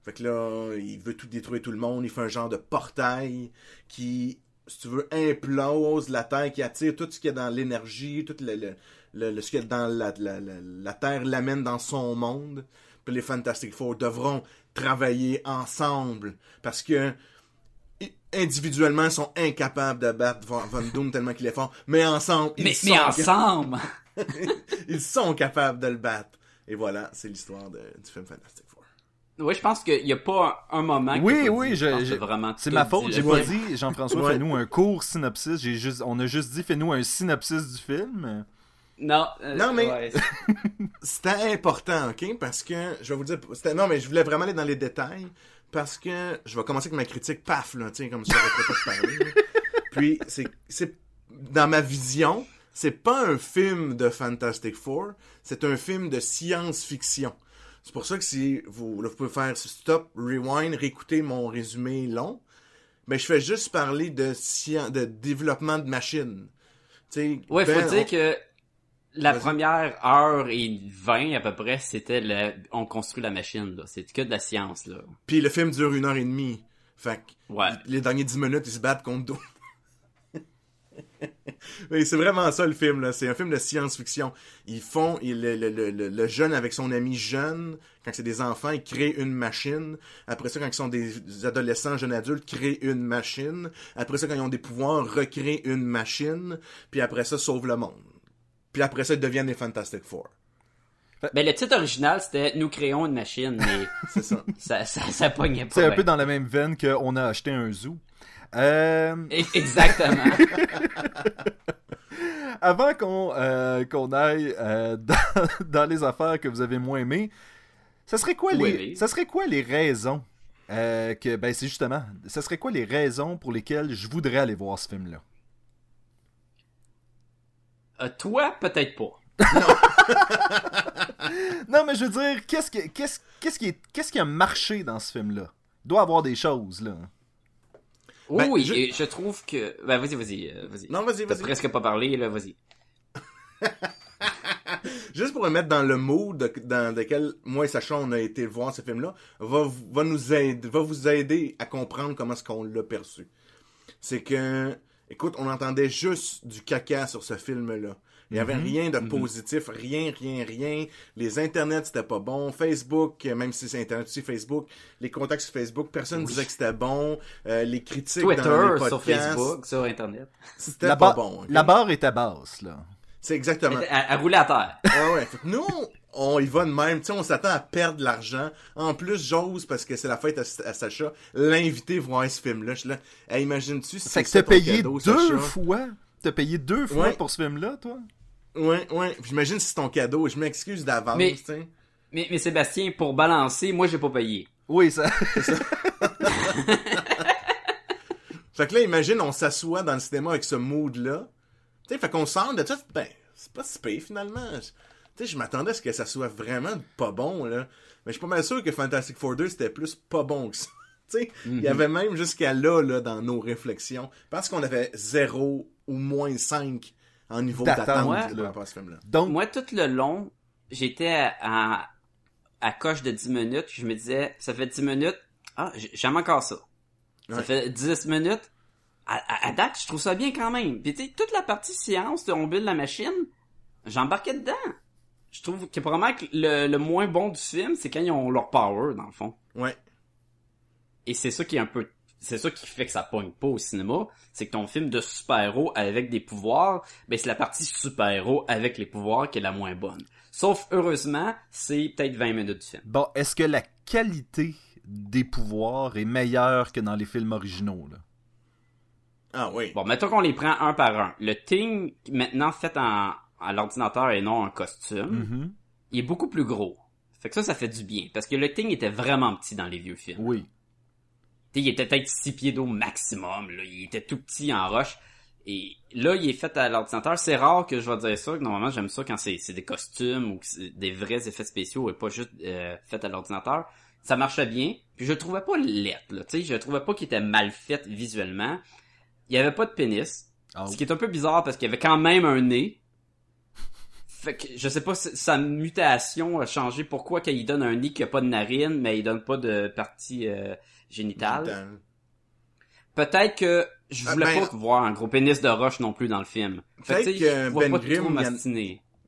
Fait que là, il veut tout détruire tout le monde, il fait un genre de portail qui, si tu veux, implose la Terre, qui attire tout ce qu'il y a dans l'énergie, tout le, le- le- ce qu'il y a dans la, la, la, la Terre l'amène dans son monde. Puis les Fantastic Four devront travailler ensemble parce que individuellement ils sont incapables de battre Von Von Doom tellement qu'il est fort, mais ensemble ils Mais, sont mais ensemble! ils sont capables de le battre. Et voilà, c'est l'histoire de- du film Fantastic Four. Ouais, je pense qu'il y a pas un, moment. Oui, oui, je- j'ai- vraiment. C'est ma faute, j'ai pas dit, Jean-François, fais-nous un court synopsis. J'ai juste, on a juste dit, fais-nous un synopsis du film. Non. euh, Non, mais- ouais. C'était important, ok? Parce que, je vais vous dire, c'était, non, mais je voulais vraiment aller dans les détails, parce que je vais commencer avec ma critique, paf, là, tu sais, comme ça, j'arrêterai pas de parler. là. Puis, c'est, c'est, dans ma vision, c'est pas un film de Fantastic Four, c'est un film de science-fiction. C'est pour ça que si vous, là, vous pouvez faire stop, rewind, réécouter mon résumé long, mais je fais juste parler de science, de développement de machines. Tu sais, Ouais, faut ben, dire on- que la première heure et vingt à peu près, c'était le... on construit la machine, là. C'est que de la science, là. Puis le film dure une heure et demie. Fait que Ouais. les derniers dix minutes, ils se battent contre d'autres. Oui, c'est vraiment ça le film là. C'est un film de science-fiction. Ils font le, le, le- le jeune avec son ami jeune, quand c'est des enfants, ils créent une machine. Après ça, quand ils sont des adolescents, jeunes adultes, créent une machine. Après ça, quand ils ont des pouvoirs, recréent une machine. Puis après ça, sauvent le monde. Puis après ça, ils deviennent les Fantastic Four. Ben, le titre original, c'était Nous créons une machine, mais C'est ça. ça, ça, ça pognait pas. C'est un peu dans la même veine qu'on a acheté un zoo. Euh, E- Exactement. avant qu'on euh, qu'on aille euh, dans, dans les affaires que vous avez moins aimées, ça serait quoi les, ça serait quoi les raisons euh, que ben c'est justement, ça serait quoi les raisons pour lesquelles je voudrais aller voir ce film-là? Euh, toi, peut-être pas. Non, mais je veux dire, qu'est-ce que qu'est-ce qu'est-ce qui est qu'est-ce qui a marché dans ce film-là? Il doit y avoir des choses là. Oui, Ben, oui, je- et je trouve que... Ben, vas-y, vas-y, euh, vas-y. Non, vas-y, T'as vas-y. presque pas parlé, là, vas-y. Juste pour me mettre dans le mood de- dans lequel moi et Sacha on a été voir ce film-là, va, va nous aider, va vous aider à comprendre comment est-ce qu'on l'a perçu. C'est que, écoute, on entendait juste du caca sur ce film-là. Il y avait rien de positif, rien, rien, rien. Les internets, c'était pas bon. Facebook, euh, même si c'est internet aussi Facebook, les contacts sur Facebook, personne disait que c'était bon. Euh, les critiques Twitter, dans les sur Facebook, sur Internet. c'était pas bon. la barre était basse là. C'est exactement. Elle, elle- elle roulait à terre. Ouais, ouais. Fait nous, on y va de même. Tu sais, on s'attend à perdre de l'argent. En plus, j'ose, parce que c'est la fête à, à Sacha, l'inviter voir ce film-là. Je suis là, hey, imagine-tu si Fait c'est que ça payé cadeau, deux Sacha? fois. T'as payé deux fois Ouais. pour ce film-là, toi? Ouais, ouais. J'imagine si c'est ton cadeau. Je m'excuse d'avance, Mais- tu sais. Mais, mais Sébastien, pour balancer, moi, j'ai pas payé. Oui, ça. Fait que là, imagine, on s'assoit dans le cinéma avec ce mood-là. Tu sais, fait qu'on sort de ça, ben, c'est pas si pire, finalement. Sais, je m'attendais à ce que ça soit vraiment pas bon, là. Mais je suis pas mal sûr que Fantastic Four 2, c'était plus pas bon que ça. Tu sais, il y avait même jusqu'à là, là, dans nos réflexions. Parce qu'on avait 0 ou moins 5 en niveau D'attente, ouais. à ce film-là. Donc, Moi, tout le long, j'étais à, à, à coche de 10 minutes. Je me disais, ça fait 10 minutes. Ah, j'aime encore ça. Ça Ouais. fait 10 minutes. À, à- à date, je trouve ça bien quand même. Puis tu sais, toute la partie science de on build la machine, j'embarquais dedans. Je trouve que probablement que le, le moins bon du film, c'est quand ils ont leur power, dans le fond. Ouais. Et c'est ça qui est un peu... C'est ça qui fait que ça pogne pas au cinéma. C'est que ton film de super-héros avec des pouvoirs, ben c'est la partie super-héros avec les pouvoirs qui est la moins bonne. Sauf, heureusement, c'est peut-être 20 minutes du film. bon, est-ce que la qualité des pouvoirs est meilleure que dans les films originaux, là? Ah oui. Bon, mettons qu'on les prend un par un. Le Ting, maintenant fait en, à l'ordinateur et non en costume, Mhm. il est beaucoup plus gros. Fait que ça, ça fait du bien. Parce que le Ting était vraiment petit dans les vieux films. Oui. Tu sais, il était peut-être 6 pieds d'eau maximum, là. Il était tout petit en roche. Et là, il est fait à l'ordinateur. C'est rare que je vais dire ça. Normalement, j'aime ça quand c'est des costumes ou des vrais effets spéciaux et pas juste euh, fait à l'ordinateur. Ça marchait bien. Puis je le trouvais pas lettre, là. Je le trouvais pas qu'il était mal fait visuellement. Il y avait pas de pénis. Ah, Ce qui est un peu bizarre parce qu'il y avait quand même un nez. Fait que je sais pas si sa mutation a changé. Pourquoi qu'il donne un nez qui a pas de narine, mais il donne pas de partie euh, génitale. Génital. Peut-être que je Ah, voulais ben, pas voir un gros pénis de roche non plus dans le film. Fait que, que je vois Ben pas Grimm.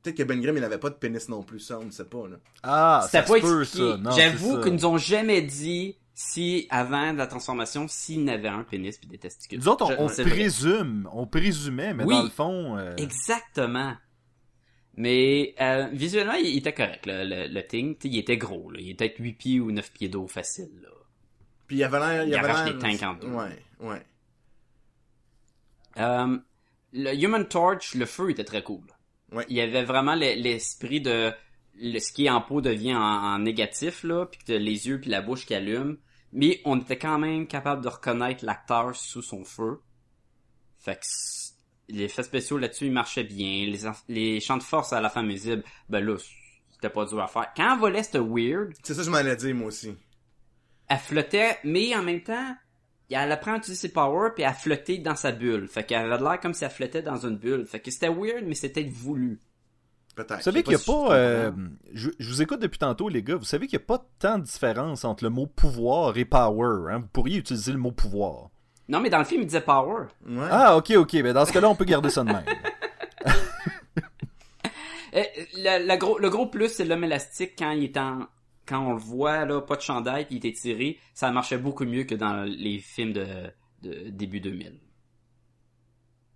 Peut-être que Ben Grimm, il n'avait pas de pénis non plus, ça, on ne sait pas, là. Ah, ça C'était pas se peut, ça. Non, J'avoue qu'ils nous ont jamais dit si, avant la transformation, s'il n'avait un pénis puis des testicules. Nous autres, on, Je- on c'est vrai. présume, on présumait, mais Oui. dans le fond... euh, Exactement. Mais euh, visuellement, il, il était correct, le, le, le Thing. T'sais, il était gros, là. Il était peut-être 8 pieds ou 9 pieds d'eau facile, là. Puis il avait l'air... Il avait arrache l'air- des tanks en deux. Ouais, ouais. Euh, le Human Torch, le feu était très cool. Ouais. Il y avait vraiment le- l'esprit de le, ce qui est en peau devient en, en négatif là, puis que t'as les yeux puis la bouche qui allument. Mais on était quand même capable de reconnaître l'acteur sous son feu. Fait que les effets spéciaux là-dessus ils marchaient bien. Les, les champs de force à la fin visible, ben là c'était pas dur à faire. Quand elle volait c'était weird. C'est ça que je m'en allais dire, moi aussi. Elle flottait, mais en même temps, elle apprend à utiliser ses powers puis elle flottait dans sa bulle. Fait qu'elle avait l'air comme si elle flottait dans une bulle. Fait que c'était weird, mais c'était voulu. Peut-être. Vous savez qu'il n'y a si pas. euh, je, je vous écoute depuis tantôt, les gars. Vous savez qu'il n'y a pas tant de différence entre le mot pouvoir et power. hein. Vous pourriez utiliser le mot pouvoir. Non, mais dans le film, il disait power. Ouais. Ah, ok, ok. Mais dans ce cas-là, on peut garder ça de même. Euh, le, le gros, le gros plus, c'est l'homme élastique quand il est en, quand on le voit, là, pas de chandail, puis il est étiré, ça marchait beaucoup mieux que dans les films de, de début 2000.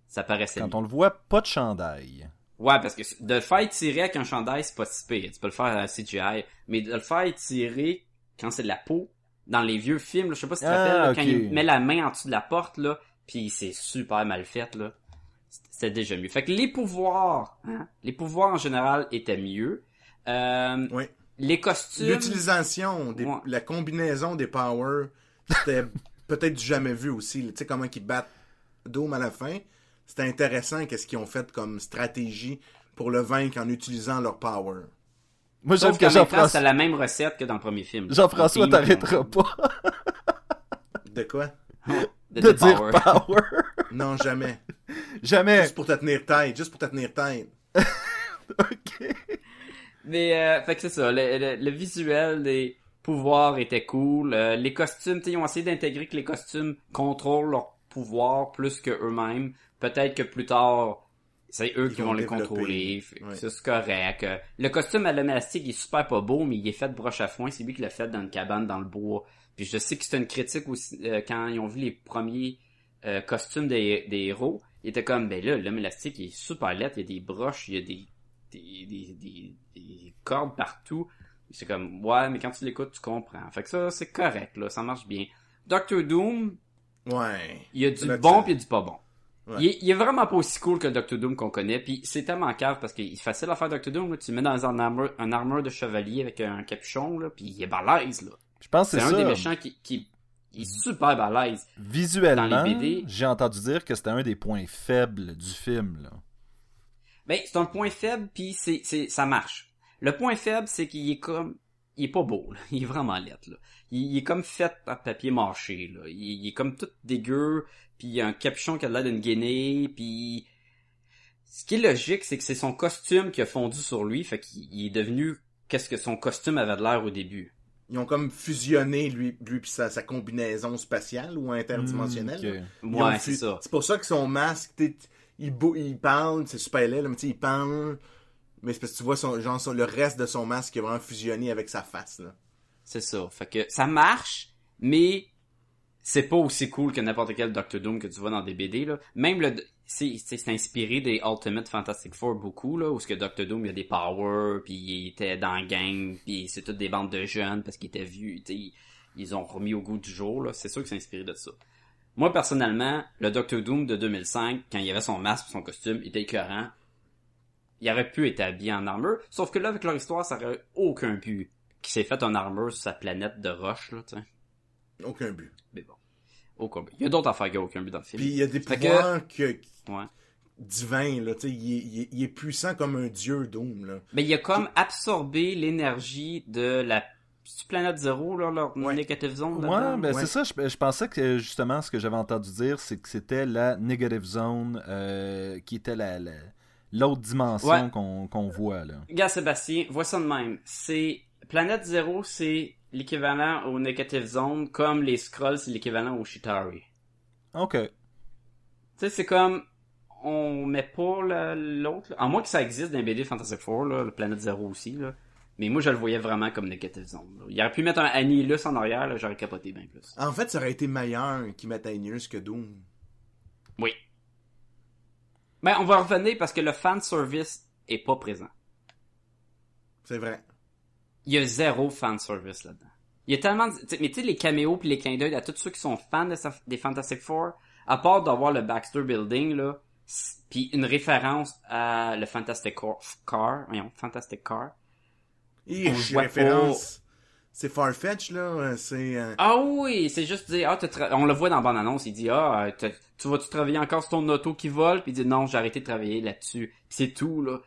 Ça paraissait Quand mieux. on le voit, pas de chandail. Ouais, parce que de le faire tirer avec un chandail, c'est pas si pire. Tu peux le faire à CGI. Mais de le faire tirer quand c'est de la peau, dans les vieux films, là, je sais pas si tu te Ah, rappelles, là, quand il met la main en dessous de la porte, là, puis c'est super mal fait, là. C'était déjà mieux. Fait que les pouvoirs, hein, les pouvoirs en général étaient mieux. Euh, Oui. les costumes... L'utilisation, des- Ouais. la combinaison des powers, c'était peut-être du jamais vu aussi. Tu sais comment ils battent Doom à la fin. C'était intéressant qu'est-ce qu'ils ont fait comme stratégie pour le vaincre en utilisant leur power. Moi, j'aime que temps, Jean-François, c'est la même recette que dans le premier film. Jean-François t'arrêtera pas De quoi? de, de The dire Power. power. Non, jamais. Jamais. Juste pour te tenir tête, juste pour te tenir tête. Ok. Mais euh, fait que c'est ça, le, le- le visuel des pouvoirs était cool. Euh, les costumes, tu sais, ils ont essayé d'intégrer que les costumes contrôlent leur pouvoir plus que eux-mêmes. Peut-être que plus tard, c'est eux Ils qui vont vont les développer. contrôler. Ouais. ça, C'est correct. Euh, Le costume à l'élastique il est super pas beau, mais il est fait de broche à foin. C'est lui qui l'a fait dans une cabane dans le bois. Puis je sais que c'était une critique aussi euh, quand ils ont vu les premiers euh, costumes des, des héros. Ils étaient comme, ben là, l'homme élastique est super laid. Il y a des broches, il y a des des, des, des, des cordes partout. C'est comme, ouais, mais quand tu l'écoutes, tu comprends. Fait que ça, c'est correct, là, ça marche bien. Doctor Doom, Ouais. il y a du Là, bon puis il y a du pas bon. Ouais. Il, est, il est vraiment pas aussi cool que le Doctor Doom qu'on connaît, puis c'est tellement cave parce qu'il est facile à faire Doctor Doom, là. tu le mets dans un armure, un armure de chevalier avec un capuchon, là, puis il est balèze, là. Je pense C'est c'est un des méchants qui, qui il est super balèze. Visuellement, dans les BD. j'ai entendu dire que c'était un des points faibles du film. Là. Ben, c'est un point faible, puis c'est, c'est, ça marche. Le point faible, c'est qu'il est comme, il est pas beau, là. Il est vraiment laid, là. Il, il est comme fait en papier mâché, là. Il, il est comme tout dégueu, puis il y a un capuchon qui a l'air d'une guinée, puis ce qui est logique, c'est que c'est son costume qui a fondu sur lui, fait qu'il il est devenu qu'est-ce que son costume avait de l'air au début. Ils ont comme fusionné lui, lui puis sa, sa combinaison spatiale ou interdimensionnelle. Ont Ouais, c'est ça. C'est pour ça que son masque, t'es- il, il parle, c'est super laid, là, mais tu sais, il parle. Mais c'est parce que tu vois son, genre, son- le reste de son masque qui est vraiment fusionné avec sa face, là. C'est ça. Fait que ça marche, mais c'est pas aussi cool que n'importe quel Doctor Doom que tu vois dans des BD là. Même le c'est c'est inspiré des Ultimate Fantastic Four beaucoup là où ce que Doctor Doom il a des powers puis il était dans la gang puis c'est toutes des bandes de jeunes parce qu'il était vieux, tu ils ont remis au goût du jour là, c'est sûr que c'est inspiré de ça. Moi personnellement, le Doctor Doom de 2005 quand il avait son masque, son costume, il était écœurant. Il aurait pu être habillé en armure, sauf que là avec leur histoire, ça aurait aucun but qui s'est fait un armure sur sa planète de roche, là, tu sais. Aucun but. Mais bon. Aucun but. Il y a d'autres affaires qui n'ont aucun but dans le film. Puis il y a des Fait que- pouvoirs que... Ouais. divins, là, tu sais, il, est- il est- il est puissant comme un dieu Doom, là. Mais il a comme absorbé l'énergie de la planète zéro, là, leur Ouais. negative zone. Ouais, là-dedans? ben Ouais. c'est ça. Je, je pensais que justement, ce que j'avais entendu dire, c'est que c'était la negative zone euh, qui était la, la- l'autre dimension Ouais. qu'on qu'on voit là. Gars Sébastien, vois ça de même. C'est planète zéro, c'est l'équivalent au negative zone, comme les scrolls, c'est l'équivalent au Shitari. Ok. Tu sais, c'est comme on met pas la- l'autre. À moins que ça existe dans les BD Fantastic Four, là, le planète zéro aussi, là. Mais moi, je le voyais vraiment comme negative zone. là. Il aurait pu mettre un Annihilus en arrière, là, j'aurais capoté bien plus. En fait, ça aurait été meilleur qu'ils mettent Aeneas que Doom. Oui. Ben, on va revenir parce que le fan service est pas présent. C'est vrai. Il y a zéro fan service là-dedans. Il y a tellement, de- mais tu sais, les caméos puis les clins d'œil à tous ceux qui sont fans de sa- des Fantastic Four, à part d'avoir le Baxter Building, là, puis une référence à le Fantastic Car, Car voyons, Fantastic Car. Et référence. C'est Farfetch, là. euh, C'est. euh, Ah oui, c'est juste dire, ah, tra- on le voit dans la bande-annonce, il dit, ah, euh, tu vas-tu travailler encore sur ton auto qui vole? Puis il dit, non, j'ai arrêté de travailler là-dessus. C'est tout, là.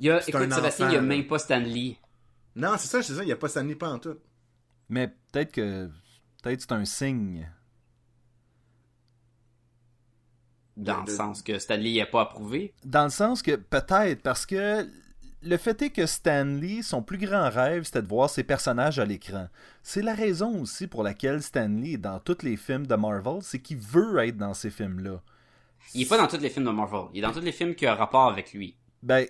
Il y a, écoute, Sébastien, il y a même pas Stanley. Non, c'est ça, c'est ça. Il n'y a pas Stanley pas en tout. Mais peut-être que. Peut-être c'est un signe. Dans De- le sens que Stanley a pas approuvé. Dans le sens que peut-être, parce que le fait est que Stanley, son plus grand rêve, c'était de voir ses personnages à l'écran. C'est la raison aussi pour laquelle Stanley est dans tous les films de Marvel, c'est qu'il veut être dans ces films-là. Il est pas dans tous les films de Marvel. Il est dans tous les films qui ont rapport avec lui. Ben,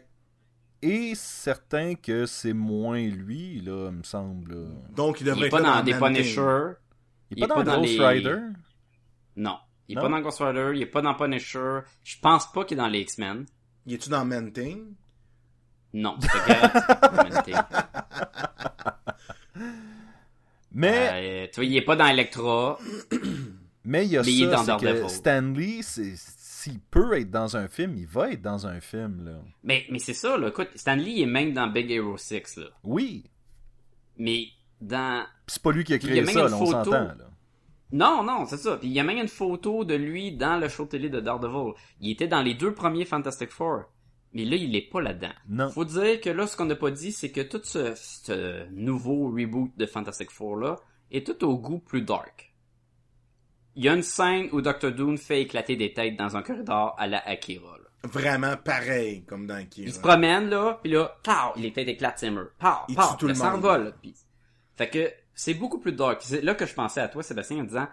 et certain que c'est moins lui, là, me semble. Donc, il Il devrait est être pas là dans des. Punisher. Il est pas dans, Ghost les- Rider? Non. Il est Non? pas dans Ghost Rider, il est pas dans Punisher. Je pense pas qu'il est dans les X-Men. Il est-tu dans Man-Thing? Non, c'est. Mais, Euh, tu vois, il est pas dans Electra. mais il y a mais il est dans ça, c'est que. Stanley, c'est- s'il peut être dans un film, il va être dans un film, là. Mais, mais c'est ça, là. Écoute, Stanley est même dans Big Hero 6, là. Oui, Mais dans... C'est pas lui qui a créé ça, là, on s'entend. Non, non, c'est ça. Puis il y a même une photo de lui dans le show télé de Daredevil. Il était dans les deux premiers Fantastic Four. Mais là, il est pas là-dedans. Non. Faut dire que là, ce qu'on n'a pas dit, c'est que tout ce, ce nouveau reboot de Fantastic Four là est tout au goût plus dark. Il y a une scène où Dr. Doom fait éclater des têtes dans un corridor à la Akira. là. Vraiment pareil, comme dans Kira. Il se promène là, puis là, pow, les têtes éclatent ses murs. Pow, Il pow, tue tout le ça monde. envole. là, puis- Fait que c'est beaucoup plus dark. C'est là que je pensais à toi, Sébastien, en disant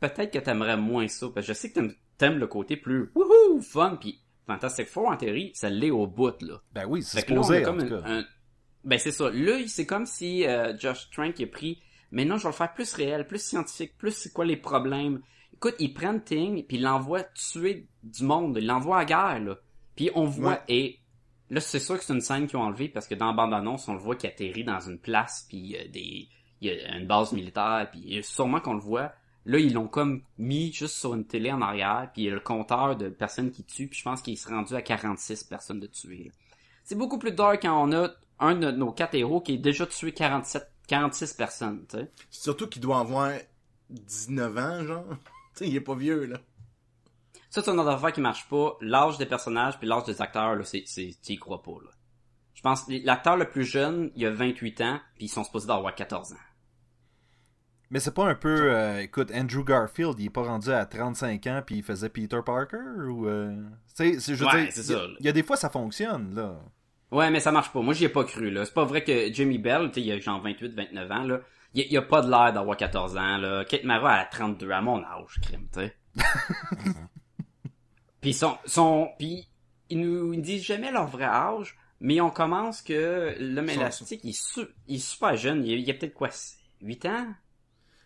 peut-être que t'aimerais moins ça, parce que je sais que t'aimes, t'aimes le côté plus wouhou, fun, puis Fantastic Four en théorie, ça l'est au bout là. Ben oui, c'est Fait que là, on a supposé, en comme tout un- cas. un- Ben c'est ça. Là, c'est comme si euh, Josh Trank a pris. Mais non, je vais le faire plus réel, plus scientifique, plus c'est quoi les problèmes. Écoute, ils prennent Ting puis ils l'envoient tuer du monde, ils l'envoient à guerre là. Puis on voit Ouais. et là c'est sûr que c'est une scène qu'ils ont enlevée parce que dans la bande annonce on le voit qui atterrit dans une place puis il y a des il y a une base militaire puis sûrement qu'on le voit. Là ils l'ont comme mis juste sur une télé en arrière puis il y a le compteur de personnes qui tuent puis je pense qu'il s'est rendu à 46 personnes de tuer. C'est beaucoup plus dark quand on a un de nos quatre héros qui est déjà tué 47, 46 personnes, tu sais. Surtout qu'il doit avoir 19 ans, genre. Tu sais, il est pas vieux, là. Ça, c'est une autre affaire qui marche pas. L'âge des personnages puis l'âge des acteurs, là, c'est, c'est, tu y crois pas, là. Je pense, l'acteur le plus jeune, il a 28 ans, puis ils sont supposés d'avoir 14 ans. Mais c'est pas un peu... euh, écoute, Andrew Garfield, il est pas rendu à 35 ans puis il faisait Peter Parker ou... euh, Tu sais, c'est- je veux Ouais, dire, c'est ça, il y, a des fois ça fonctionne, là. Ouais, mais ça marche pas. Moi, j'y ai pas cru, là. C'est pas vrai que Jimmy Bell, tu il a genre 28, 29 ans, là. Il, il a pas de l'air d'avoir 14 ans, là. Kate Mara a 32, à mon âge, crime, tu sais. Puis son, son, puis ils nous ils disent jamais leur vrai âge, mais on commence que l'homme élastique, il est, su- il est super jeune. Il, il a peut-être quoi, 8 ans?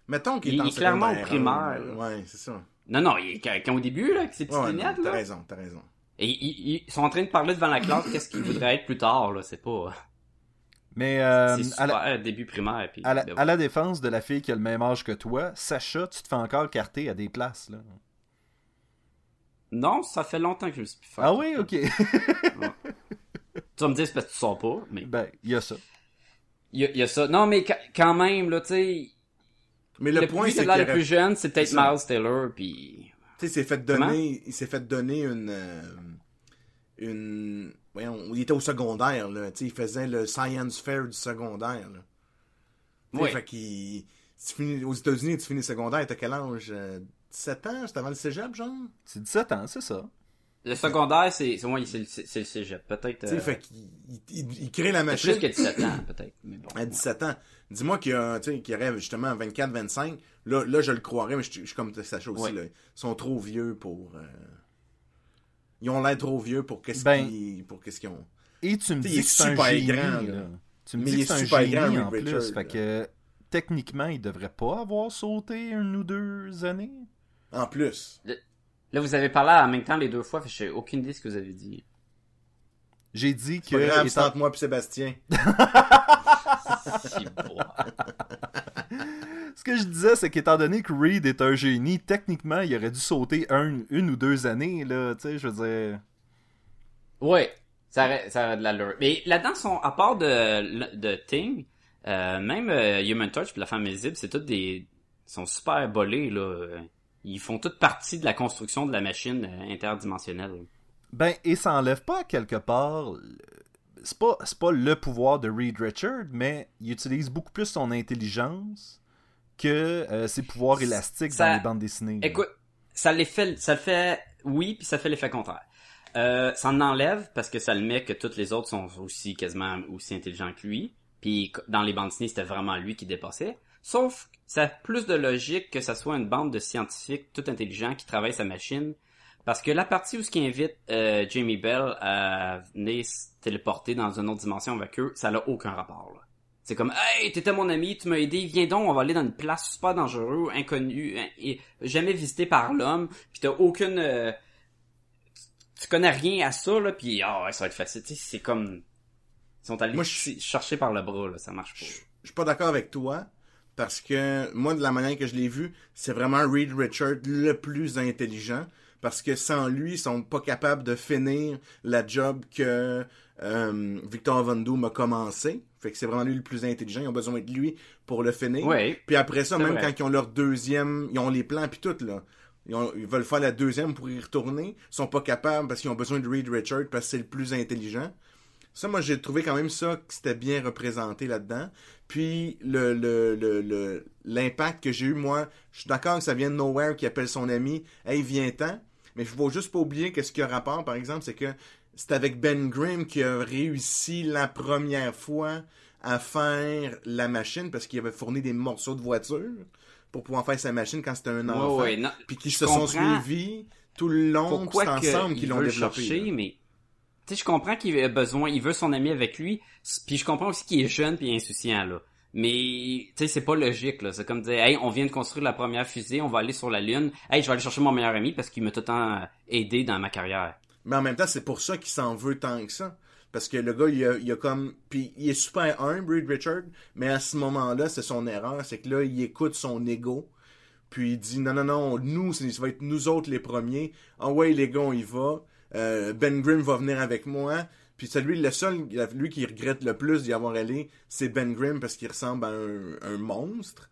Mettons qu'il est Il- en il est clairement au primaire, là. Ouais, c'est ça. Non, non, il est quand, au début, là, avec ses petites Ouais, non, lunettes, t'as là. raison, t'as raison. Et ils, ils sont en train de parler devant la classe qu'est-ce qu'il voudrait être plus tard, là. C'est pas, Mais euh, c'est à, super, la, début primaire, puis... à la- ben, à la défense de la fille qui a le même âge que toi, Sacha, tu te fais encore carter à des places, là. Non, ça fait longtemps que je me suis plus fait. Ah oui, ok. Tu vas me dire c'est parce que tu sors pas, mais ben, il y a ça. il y, a- il y a ça. Non, mais ca- quand même, là, tu sais, Mais le, le, point, c'est c'est qu'il le plus jeune, c'est peut-être. Miles Taylor, puis... Tu sais, il s'est fait Comment? donner, il s'est fait donner une, euh, une, voyons, il était au secondaire, là, tu sais, il faisait le science fair du secondaire, là. Fait qu'il, tu finis- aux États-Unis, tu finis le secondaire, t'as quel âge? euh, 17 ans? C'était avant le cégep, genre? C'est 17 ans, c'est ça. Le secondaire, c'est c'est ouais, c'est le c'est le cégep, peut-être... Tu sais, euh, fait qu'il, il, crée la c'est machine. plus que 17 ans, peut-être, mais bon. À 17 ans. Dis-moi qu'il y a, tu sais, qu'il y aurait justement 24, 25. Là, là, je le croirais, mais je, je suis comme Sacha aussi, Ouais. là. Ils sont trop vieux pour, euh, ils ont l'air trop vieux pour qu'est-ce Ben, qu'ils, pour qu'est-ce qu'ils ont. Et tu me dis que est c'est un super génie, grand, là. Tu me Mais dis il que c'est est un génie grand, en plus. Fait que techniquement, il devrait pas avoir sauté une ou deux années. En plus. Là, vous avez parlé en même temps les deux fois, fait que j'ai aucune idée de ce que vous avez dit. J'ai dit C'est pas que. grave, étant- entre moi et Sébastien. Si bon. Disais, c'est qu'étant donné que Reed est un génie, techniquement, il aurait dû sauter un- une ou deux années, là, tu sais, je veux dire... Ouais, ça aurait, ça aurait de l'allure. Mais là-dedans, sont, à part de, de Thing, euh, même euh, Human Touch et la femme invisible, c'est toutes des, ils sont super bolés, là. Ils font toute partie de la construction de la machine euh, interdimensionnelle. Ben, et ça enlève pas, quelque part... C'est pas, c'est pas le pouvoir de Reed Richard, mais il utilise beaucoup plus son intelligence que euh, ses pouvoirs élastiques Ça- dans les bandes dessinées. Écoute, ça les fait, ça le fait, oui, puis ça fait l'effet contraire. Euh, ça en enlève parce que ça le met que toutes les autres sont aussi quasiment aussi intelligents que lui. Puis dans les bandes dessinées, c'était vraiment lui qui dépassait. Sauf que ça a plus de logique que ça soit une bande de scientifiques tout intelligents qui travaillent sa machine. Parce que la partie où ce qui invite euh, Jamie Bell à venir se téléporter dans une autre dimension avec eux, ça n'a aucun rapport. Là. C'est comme Hey, t'étais mon ami, tu m'as aidé, viens donc, on va aller dans une place super dangereuse, inconnue, hein, et jamais visitée par l'homme, puis t'as aucune euh, tu connais rien à ça là, puis ah ouais, ça va être facile, tu sais, c'est comme ils sont allés Moi, ch- chercher par le bras là, ça marche pas. Je je suis pas d'accord avec toi. Parce que moi, de la manière que je l'ai vu, c'est vraiment Reed Richard le plus intelligent. Parce que sans lui, ils sont pas capables de finir la job que euh, Victor Van Doom a commencé. Fait que c'est vraiment lui le plus intelligent. Ils ont besoin de lui pour le finir. Ouais. Puis après ça, même vrai. quand ils ont leur deuxième, ils ont les plans puis tout là. Ils, ont- ils veulent faire la deuxième pour y retourner. Ils sont pas capables parce qu'ils ont besoin de Reed Richard parce que c'est le plus intelligent. Ça, moi, j'ai trouvé quand même ça que c'était bien représenté là-dedans. Puis le le le le- l'impact que j'ai eu, moi, je suis d'accord que ça vient de Nowhere qui appelle son ami, hey viens-t'en. Mais il faut juste pas oublier que ce qui a rapport, par exemple, c'est que c'est avec Ben Grimm qui a réussi la première fois à faire la machine parce qu'il avait fourni des morceaux de voiture pour pouvoir faire sa machine quand c'était un enfant. Ouais, ouais, non, Puis qui se sont suivis tout le long, c'est ensemble qu'il qu'ils l'ont développé. chercher, mais tu sais, je comprends qu'il a besoin, il veut son ami avec lui, puis je comprends aussi qu'il est jeune puis insouciant là. Mais tu sais, c'est pas logique là. C'est comme dire, hey, on vient de construire la première fusée, on va aller sur la lune. Hey, je vais aller chercher mon meilleur ami parce qu'il m'a tout le temps aidé dans ma carrière. Mais en même temps, c'est pour ça qu'il s'en veut tant que ça. Parce que le gars, il a, il a comme... Puis il est super humble, Reed Richard, mais à ce moment-là, c'est son erreur. C'est que là, il écoute son ego. Puis il dit, non, non, non, nous, ça va être nous autres les premiers. Ah ouais, les gars, on y va. Euh, ben Grimm va venir avec moi. Puis c'est lui, le seul, lui qui regrette le plus d'y avoir allé, c'est Ben Grimm parce qu'il ressemble à un, un monstre.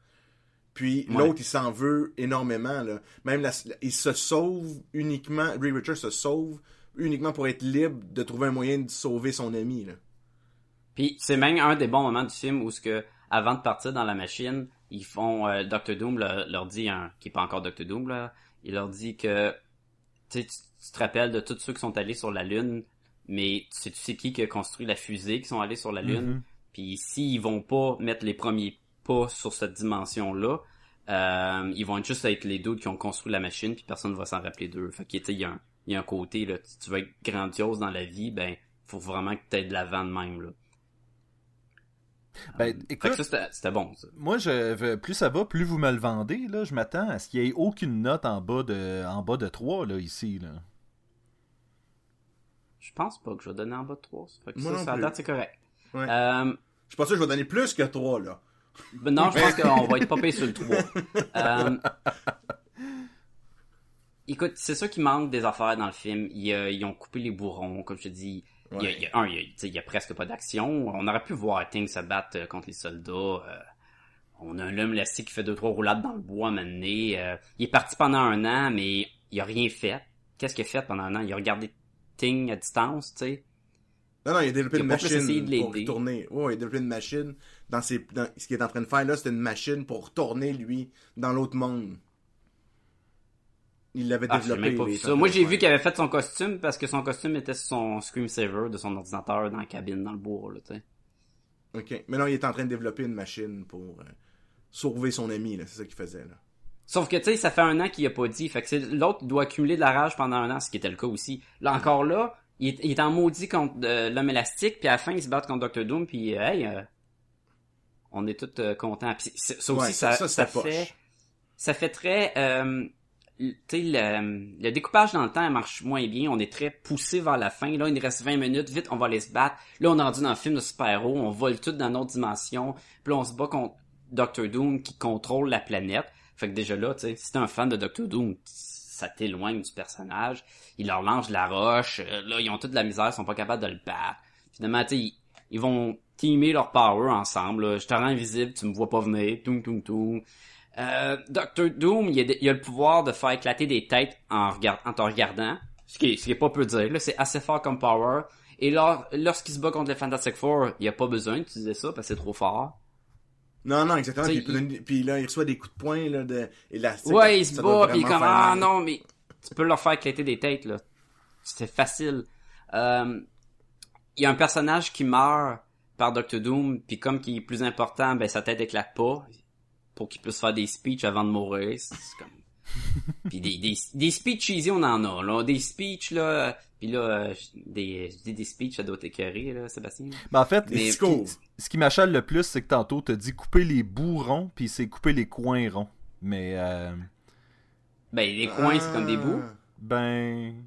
Puis Ouais. l'autre, il s'en veut énormément. Là. Même la- il se sauve uniquement, Reed Richards se sauve uniquement pour être libre de trouver un moyen de sauver son ami. Là. Puis c'est même un des bons moments du film où ce que avant de partir dans la machine, ils font euh, Dr Doom leur, leur dit un qui est pas encore Dr Doom là, il leur dit que tu sais, tu te rappelles de tous ceux qui sont allés sur la lune, mais tu sais tu sais qui qui a construit la fusée qui sont allés sur la lune? Mhm. Puis s'ils vont pas mettre les premiers pas sur cette dimension là, euh, ils vont juste être les deux qui ont construit la machine puis personne va s'en rappeler d'eux. Fait que tu sais il y a un il y a un côté là, si tu veux être grandiose dans la vie, ben faut vraiment que tu aies de l'avant de même là. Ben, Fait écoute, que ça, c'était- bon, ça. moi, je, plus ça va, plus vous me le vendez, là, je m'attends à ce qu'il y ait aucune note en bas de, en bas de 3, là, ici, là. Je pense pas que je vais donner en bas de 3. Fait que Moi ça, non ça, à plus. date, c'est correct. Ouais. Euh, Je suis pas sûr que je vais donner plus que 3, là. ben non, je pense qu'on va être pas payé sur le 3. Euh, écoute, c'est sûr qu'il manque des affaires dans le film. Ils, euh, ils ont coupé les bourrons, comme je te dis. Il y a, il y a- un, il y a, presque pas d'action. On aurait pu voir Ting se battre euh, contre les soldats. euh, on a un homme élastique qui fait deux trois roulades dans le bois maintenant. Euh, il est parti pendant un an, mais il a rien fait. Qu'est-ce qu'il a fait pendant un an? Il a regardé Ting à distance, tu sais. Non, non, il a développé Il a une machine de pour. Ouais, il a développé une machine. Dans ses, dans- ce qu'il est en train de faire là, c'était une machine pour retourner, lui, dans l'autre monde. Il l'avait Ah, développé. pas vu ça. Moi, j'ai vu qu'il avait fait son costume parce que son costume était sur son screensaver de son ordinateur dans la cabine, dans le bois, là, tu sais. Ok. Mais non, il est en train de développer une machine pour euh, sauver son ami, là. C'est ça qu'il faisait, là. Sauf que, tu sais, ça fait un an qu'il a pas dit. Fait que l'autre doit accumuler de la rage pendant un an, ce qui était le cas aussi. Là, encore là, il est, il est en maudit contre euh, l'homme élastique, puis à la fin, il se bat contre Dr. Doom, puis euh, hey, euh, on est tous contents. Puis c'est- ça aussi, Ouais, ça, ça, ça, c'était poche. fait... Ça fait très... le, découpage dans le temps marche moins bien. On est très poussé vers la fin. Là, il nous reste 20 minutes. Vite, on va aller se battre. Là, on est rendu dans un film de super-héros. On vole tout dans notre dimension. Puis là, on se bat contre Doctor Doom qui contrôle la planète. Fait que déjà là, tu sais, si t'es un fan de Doctor Doom, ça t'éloigne du personnage. Il leur lance la roche. Euh, Là, ils ont toute la misère. Ils sont pas capables de le battre. Finalement, tu sais, ils, vont teamer leur power ensemble. Je te rends invisible, tu me vois pas venir. Toum, toum, toum. Euh, Doctor Doom, il a, il a le pouvoir de faire éclater des têtes en, regard- en te regardant. Ce qui, est, ce qui est pas peu dire, là. C'est assez fort comme power. Et lors, lorsqu'il se bat contre les Fantastic Four, il a pas besoin d'utiliser ça parce que c'est trop fort. Non, non, exactement. Puis, il donner- puis là, il reçoit des coups de poing, là, de élastique. Ouais, il se bat, pis il est comme, ah mal. non, mais tu peux leur faire éclater des têtes, là. C'était facile. Euh, Il y a un personnage qui meurt par Doctor Doom, puis comme qui est plus important, ben sa tête éclate pas, pour qu'il puisse faire des speeches avant de mourir. C'est comme... puis des, des, des speeches cheesy, on en a, là. Des speeches, là, puis là, euh, des, je dis des speeches, ça doit t'écœurer, là, Sébastien. Ben, en fait, Des ce qui, ce qui m'achale le plus, c'est que tantôt, t'as dit couper les bouts ronds, puis c'est couper les coins ronds. Mais, euh, Ben, les coins, c'est comme des bouts. Ah. ben...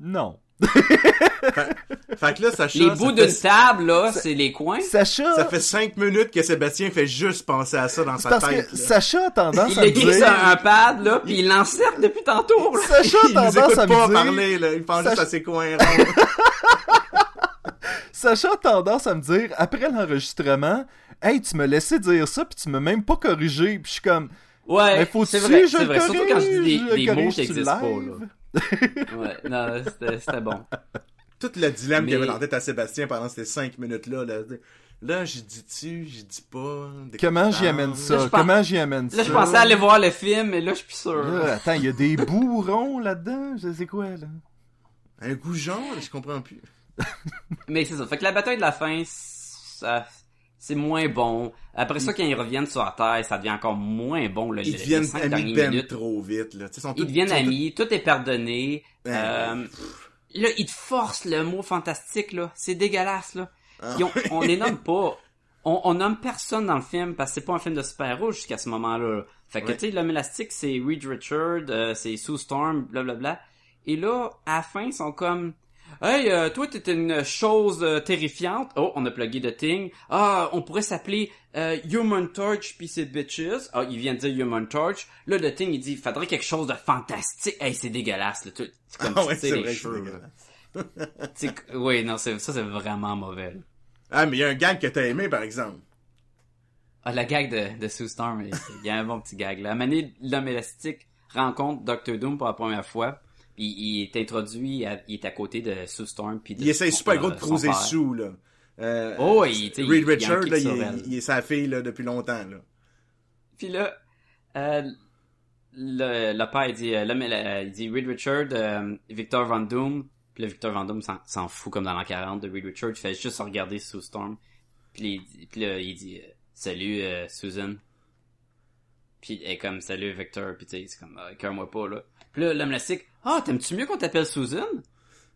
Non. Fait que là, Sacha, Les ça bouts fait- d'une table, là, c'est les coins. Sacha... Ça fait cinq minutes que Sébastien fait juste penser à ça dans sa parce tête. que. Sacha a tendance Il à me écrit sur dire... un pad, là, pis il l'encercle depuis tantôt, là. Sacha Il a nous tendance écoute à pas me dire... parler, là. Il pense Sacha- juste à ses coins ronds. Sacha a tendance à me dire, après l'enregistrement, « Hey, tu m'as laissé dire ça, puis tu m'as même pas corrigé. » Puis je suis comme... Ouais, Mais faut-tu c'est vrai, je c'est le vrai. Surtout quand je dis corrige, des, des mots corrige qui sur existent pas, là. Ouais, non, c'était c'était bon. Tout le dilemme qu'il y avait dans la tête à Sébastien pendant ces cinq minutes-là. Là, là j'y dis-tu, j'y dis pas. Comment j'y amène ça? Là, Comment j'y amène ça? Là, je pensais aller voir le film, mais là, je suis plus sûr. Là, attends, il y a des bouts ronds là-dedans? Je sais quoi, là? Un goujon, je comprends plus. Mais c'est ça. Fait que la bataille de la fin, ça, c'est moins bon. Après ça, quand ils reviennent sur la Terre, ça devient encore moins bon, là, Ils deviennent amis ben minutes. trop vite. Là. Sont Ils deviennent amis, tout est pardonné. Ouais. Euh, là, ils te forcent le mot fantastique, là. C'est dégueulasse, là. Ah. Ont- on les nomme pas. On, on nomme personne dans le film parce que c'est pas un film de super-héros jusqu'à ce moment-là. là. Fait que, Ouais. tu sais, l'homme élastique, c'est Reed Richard, euh, c'est Sue Storm, blablabla. Et là, à la fin, ils sont comme... Hey, euh, toi, t'es une chose euh, terrifiante. Oh, on a plugué de Thing. Ah, on pourrait s'appeler euh, Human Torch pis c'est bitches. Ah, il vient de dire Human Torch. Là, le Thing, il dit, faudrait quelque chose de fantastique. Hey, c'est dégueulasse, là. Tu- C'est comme Ah ouais, c'est les vrai que c'est cheveux, Oui, non, ça, c'est vraiment mauvais. là. Ah, mais il y a un gag que t'as aimé, par exemple. Ah, la gag de, de Sue Storm, il y a un bon petit gag, là. Donné, l'homme élastique rencontre Doctor Doom pour la première fois. Puis il est introduit, à- il est à côté de Sue Storm. Puis de Il essaye son- super gros de cruiser sous, là. Euh, Oh, il- Reed il- il Richard, kick là, il, il est sa fille, là, depuis longtemps, là. Puis là, euh, le, le père, il dit, euh, euh, il dit Reed Richard, euh, Victor Van Doom. Puis là, Victor Van Doom s'en, fout comme dans l'an 40 de Reed Richard. Il fait juste regarder Sue Storm. Puis, il là, il dit, euh, salut, euh, Susan. Puis elle est comme, salut, Victor. Puis tu sais, c'est comme, cœur-moi pas, là. Puis là, l'homme élastique, ah, t'aimes-tu mieux qu'on t'appelle Susan?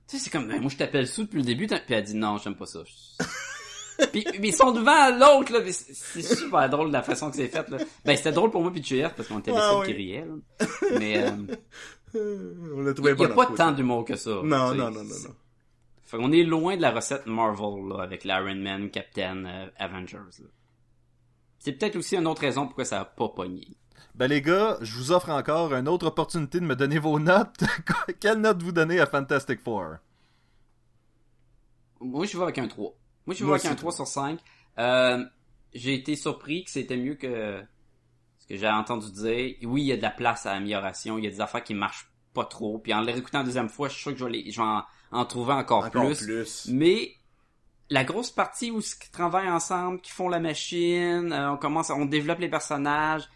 Tu sais, c'est comme, ben, moi, je t'appelle Sue depuis le début. Puis elle dit, non, j'aime pas ça. puis, mais ils sont devant l'autre, là. C'est super drôle la façon que c'est fait, là. Ben, c'était drôle pour moi puis JF parce qu'on était les Ah seuls oui. qui riaient, là. Mais, euh, On l'a trouvé il y a pas tant d'humour que ça. Non, non, non, non, non. Fait qu'on est loin de la recette Marvel, là, avec l'Iron Man, Captain, euh, Avengers, là. C'est peut-être aussi une autre raison pourquoi ça a pas pogné. Ben les gars, je vous offre encore une autre opportunité de me donner vos notes. Quelle note vous donnez à Fantastic Four? Moi, je vais avec un 3. Moi, je vais Moi avec un aussi. 3 sur 5. Euh, j'ai été surpris que c'était mieux que ce que j'ai entendu dire. Oui, il y a de la place à amélioration. Il y a des affaires qui marchent pas trop. Puis en les réécoutant une deuxième fois, je suis sûr que je vais, les- je vais en, en trouver encore, Encore plus. plus. Mais la grosse partie où ils travaillent ensemble, qui font la machine, euh, on commence, on développe les personnages.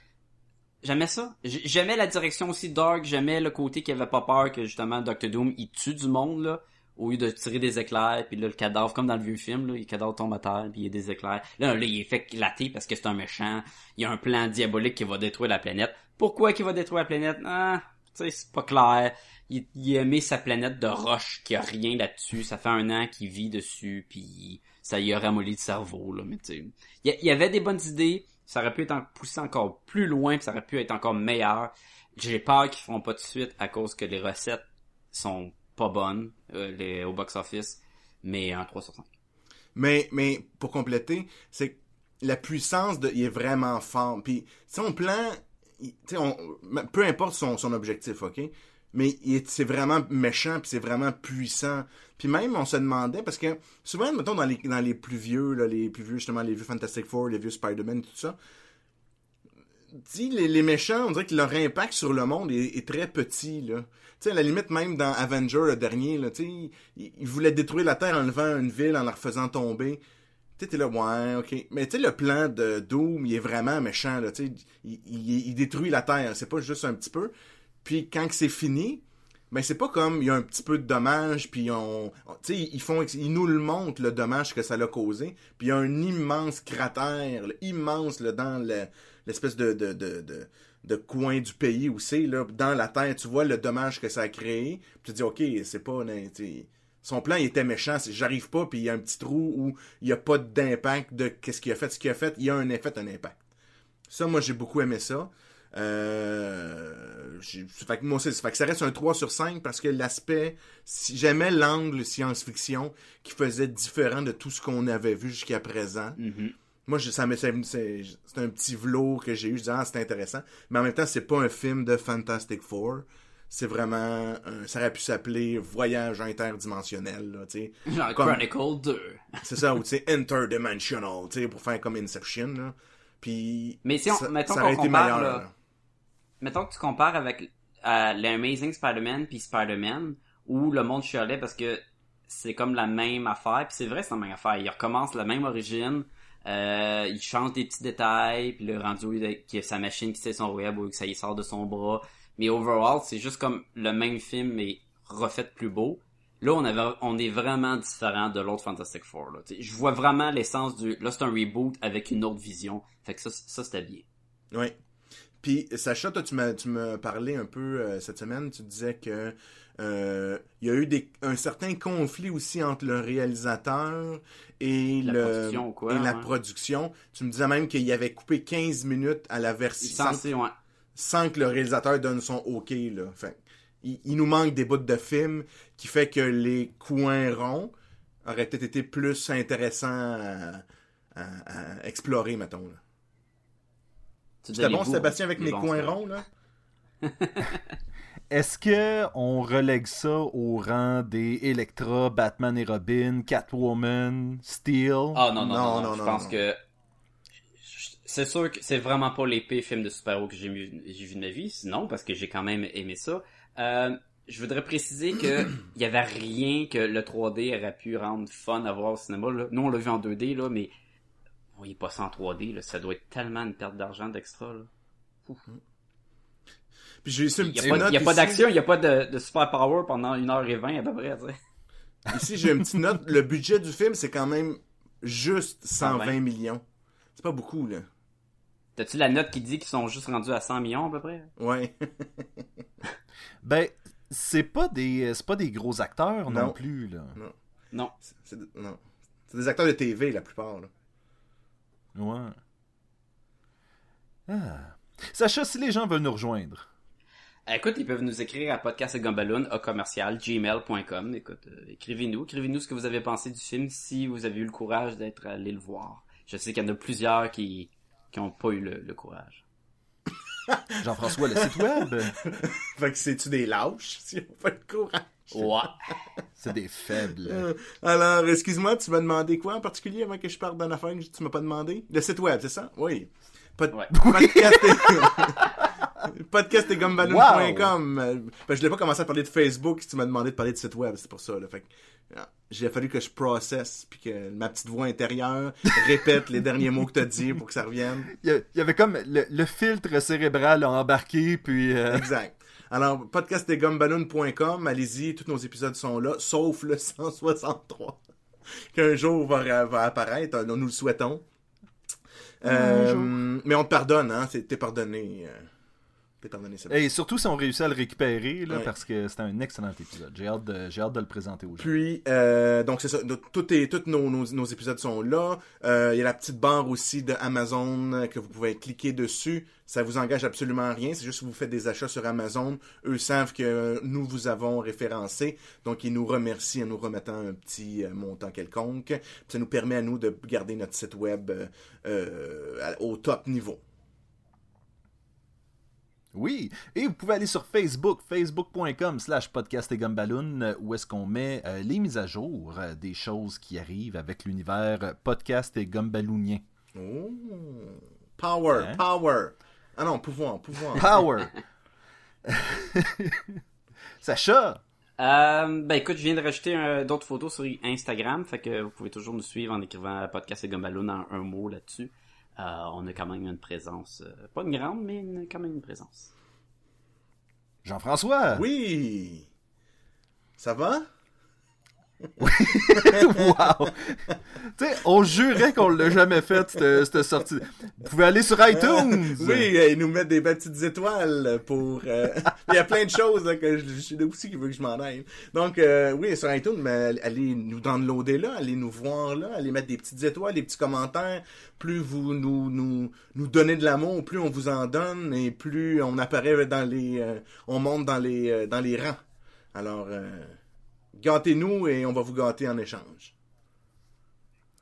J'aimais ça. J'aimais la direction aussi dark. J'aimais le côté qui avait pas peur que justement Dr Doom il tue du monde là au lieu de tirer des éclairs puis là le cadavre comme dans le vieux film là, le cadavre tombe à terre puis il y a des éclairs. Là là il est fait éclater parce que c'est un méchant. Il y a un plan diabolique qui va détruire la planète. Pourquoi qu'il va détruire la planète? Ah, tu sais c'est pas clair. Il, il a aimé sa planète de roche qui a rien là-dessus. Ça fait un an qu'il vit dessus puis ça y a ramolli le cerveau là mais tu il y, avait des bonnes idées ça aurait pu être en- poussé encore plus loin, puis ça aurait pu être encore meilleur. J'ai peur qu'ils feront pas de suite à cause que les recettes sont pas bonnes euh, au box-office, mais un 3 sur 5. Mais, mais pour compléter, c'est que la puissance de, il est vraiment fort. Puis, plan, sais, on- peu importe son, son objectif, ok? Mais c'est vraiment méchant, puis c'est vraiment puissant. Puis même, on se demandait, parce que souvent, mettons, dans les, dans les plus vieux, là, les plus vieux, justement, les vieux Fantastic Four, les vieux Spider-Man, tout ça, les, les méchants, on dirait que leur impact sur le monde est, très petit, là. Tu sais, à la limite, même dans Avenger, le dernier, là, tu sais, ils il voulaient détruire la Terre en levant une ville, en la refaisant tomber. Tu sais, t'es là, ouais, ok. Mais tu sais, le plan de Doom, il est vraiment méchant, là, tu sais. Il- il détruit la Terre, c'est pas juste un petit peu. Puis quand c'est fini, ben c'est pas comme il y a un petit peu de dommage, puis on, tu sais, ils font, ils nous le montrent le dommage que ça l'a causé, puis il y a un immense cratère, immense dans le- l'espèce de, de, de, de, coin du pays où c'est dans la terre, tu vois le dommage que ça a créé, puis tu dis ok, c'est pas, sais, son plan était méchant, j'arrive pas, puis il y a un petit trou où il y a pas d'impact de qu'est-ce qu'il a fait, ce qu'il a fait, il y a un effet, un impact. Ça, moi, j'ai beaucoup aimé ça. Euh, fait que moi aussi, fait que ça reste un 3 sur 5 parce que l'aspect, si j'aimais l'angle science-fiction qui faisait différent de tout ce qu'on avait vu jusqu'à présent. Mhm. Moi, je, ça me, c'est, un petit velours que j'ai eu. Je disais, ah, c'est intéressant. Mais en même temps, c'est pas un film de Fantastic Four. C'est vraiment, un- ça aurait pu s'appeler Voyage interdimensionnel, là, tu sais. Genre Comme- Chronicle 2. C'est ça, ou tu sais, Interdimensional, tu sais, pour faire comme Inception, là. Puis, Mais si on- ça, mettons ça aurait qu'on été compare, meilleur, là. là. Mettons que tu compares avec euh, l'Amazing Spider-Man puis Spider-Man, où le monde chialait parce que c'est comme la même affaire, puis c'est vrai, c'est la même affaire. Il recommence la même origine, euh, il change des petits détails, puis le rendu il a- sa machine qui sait son web ou que ça y sort de son bras. Mais overall, c'est juste comme le même film, mais refait plus beau. Là, on, avait, on est vraiment différent de l'autre Fantastic Four. Là. Je vois vraiment l'essence du... Là, c'est un reboot avec une autre vision. Fait que ça, ça c'était bien. Oui. Puis, Sacha, toi, tu m'as, tu m'as parlé un peu euh, cette semaine. Tu disais que euh, il y a eu des, un certain conflit aussi entre le réalisateur et, La le, production quoi, et la production. Tu me disais même qu'il y avait coupé 15 minutes à la version ouais. sans que le réalisateur donne son OK. Là. Fait, il, il nous manque des bouts de film qui fait que les coins ronds auraient peut-être été plus intéressants à, à- à explorer, mettons. Là. C'était bon, Sébastien, avec les mes coins ronds, là? Est-ce que on relègue ça au rang des Electra, Batman et Robin, Catwoman, Steel? Ah non, non, non, Non, non, non, je non, pense non. que c'est sûr que c'est vraiment pas l'épée film de super-héros que j'ai vu, j'ai vu de ma vie, sinon, parce que j'ai quand même aimé ça. Euh, je voudrais préciser que il y avait rien que le 3D aurait pu rendre fun à voir au cinéma. Là. Nous, on l'a vu en 2D, là, mais voyez pas ça en 3D, là. ça doit être tellement une perte d'argent d'extra. Là. Puis j'ai une petite note il y a pas d'action, il y a pas de, de super power pendant 1h20 à peu près. Ici, j'ai une petite note. Le budget du film, c'est quand même juste 120 120. millions. C'est pas beaucoup, là. T'as-tu la note qui dit qu'ils sont juste rendus à 100 millions à peu près? Ouais. Ben, c'est pas des c'est pas des gros acteurs non, Non. plus là. Non. C'est- c'est non. C'est des acteurs de TV, la plupart, là. Ouais. Ah. Sacha, si les gens veulent nous rejoindre, Euh, Écoute, ils peuvent nous écrire à podcastgumballoon à commercial gmail.com. Écoute, euh, écrivez-nous, écrivez-nous ce que vous avez pensé du film si vous avez eu le courage d'être allé le voir. Je sais qu'il y en a plusieurs qui qui ont pas eu le courage. Jean-François, le site web, Fait que c'est-tu des lâches, si on fait le courage? Ouais. c'est des faibles. Euh, Alors, excuse-moi, tu m'as demandé quoi en particulier avant que je parte d'une affaire que tu m'as pas demandé? Le site web, c'est ça? Oui. Pod- Ouais. Podcast et... podcast et gumballoon.com. Euh, ben, je l'ai pas commencé à parler de Facebook si tu m'as demandé de parler de site web, c'est pour ça. Là. Fait que, j'ai fallu que je processe puis que ma petite voix intérieure répète les derniers mots que t'as dit pour que ça revienne. Il y, avait comme le, le filtre cérébral a embarqué, puis euh, Exact. Alors, podcastetgumballoon.com, allez-y, tous nos épisodes sont là, sauf le 163, qu'un jour va, va apparaître, nous, nous le souhaitons. Euh, mais on te pardonne, hein, c'est- t'es pardonné. Et surtout si on réussit à le récupérer, là, Ouais. parce que c'était un excellent épisode. J'ai hâte, de, j'ai hâte de le présenter aux gens. Puis, euh, donc c'est ça. Tous nos, nos, nos épisodes sont là. Euh, Il y a la petite barre aussi de Amazon que vous pouvez cliquer dessus. Ça vous engage absolument rien. C'est juste que vous faites des achats sur Amazon. Eux savent que nous vous avons référencé. Donc, ils nous remercient en nous remettant un petit euh, montant quelconque. Puis ça nous permet à nous de garder notre site web euh, au top niveau. Oui, et vous pouvez aller sur Facebook, facebook.com slash podcast et gumballoon, euh, où est-ce qu'on met euh, les mises à jour euh, des choses qui arrivent avec l'univers podcast et gumballoonien. Oh. Power, Hein? power. Ah non, pouvoir, pouvoir. Power! Sacha! Euh, ben écoute, je viens de rajouter d'autres photos sur Instagram, fait que vous pouvez toujours nous suivre en écrivant podcast et Gumballoon en un mot là-dessus. Euh, on a quand même une présence, euh, pas une grande, mais une- quand même une présence. Jean-François! Oui. Ça va? wow! tu sais, on jurait qu'on l'a jamais fait, cette, cette sortie. Vous pouvez aller sur iTunes! Oui, euh, ils nous mettent des belles petites étoiles pour... euh, Il y a plein de choses là, que je, je suis là aussi qui veut que je m'en aille. Donc, euh, oui, sur iTunes, mais allez nous downloader là, allez nous voir là, allez mettre des petites étoiles, des petits commentaires. Plus vous nous, nous, nous donnez de l'amour, plus on vous en donne et plus on apparaît dans les... euh, on monte dans les, euh, dans les rangs. Alors, euh, gâtez-nous et on va vous gâter en échange.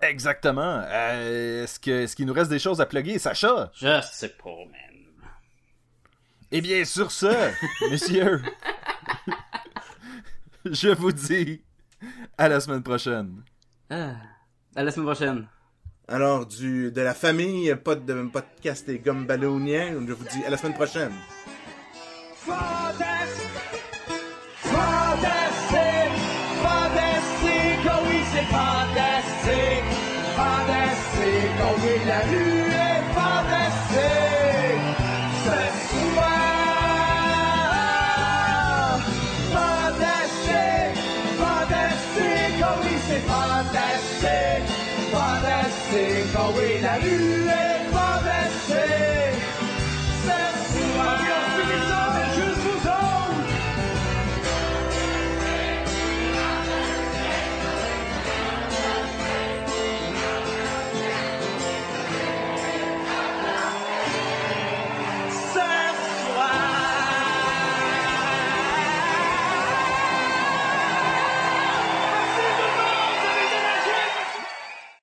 Exactement. Euh, est-ce, que, est-ce qu'il nous reste des choses à plugger, Sacha? Je sais pas, man. Eh bien, sur ce, messieurs, je vous dis à la semaine prochaine. Ah. À la semaine prochaine. Alors, du, de la famille pod, de podcast et gumballoonien, je vous dis à la semaine prochaine. Fantastique, c'est fantastique, fantastique, oh oui la rue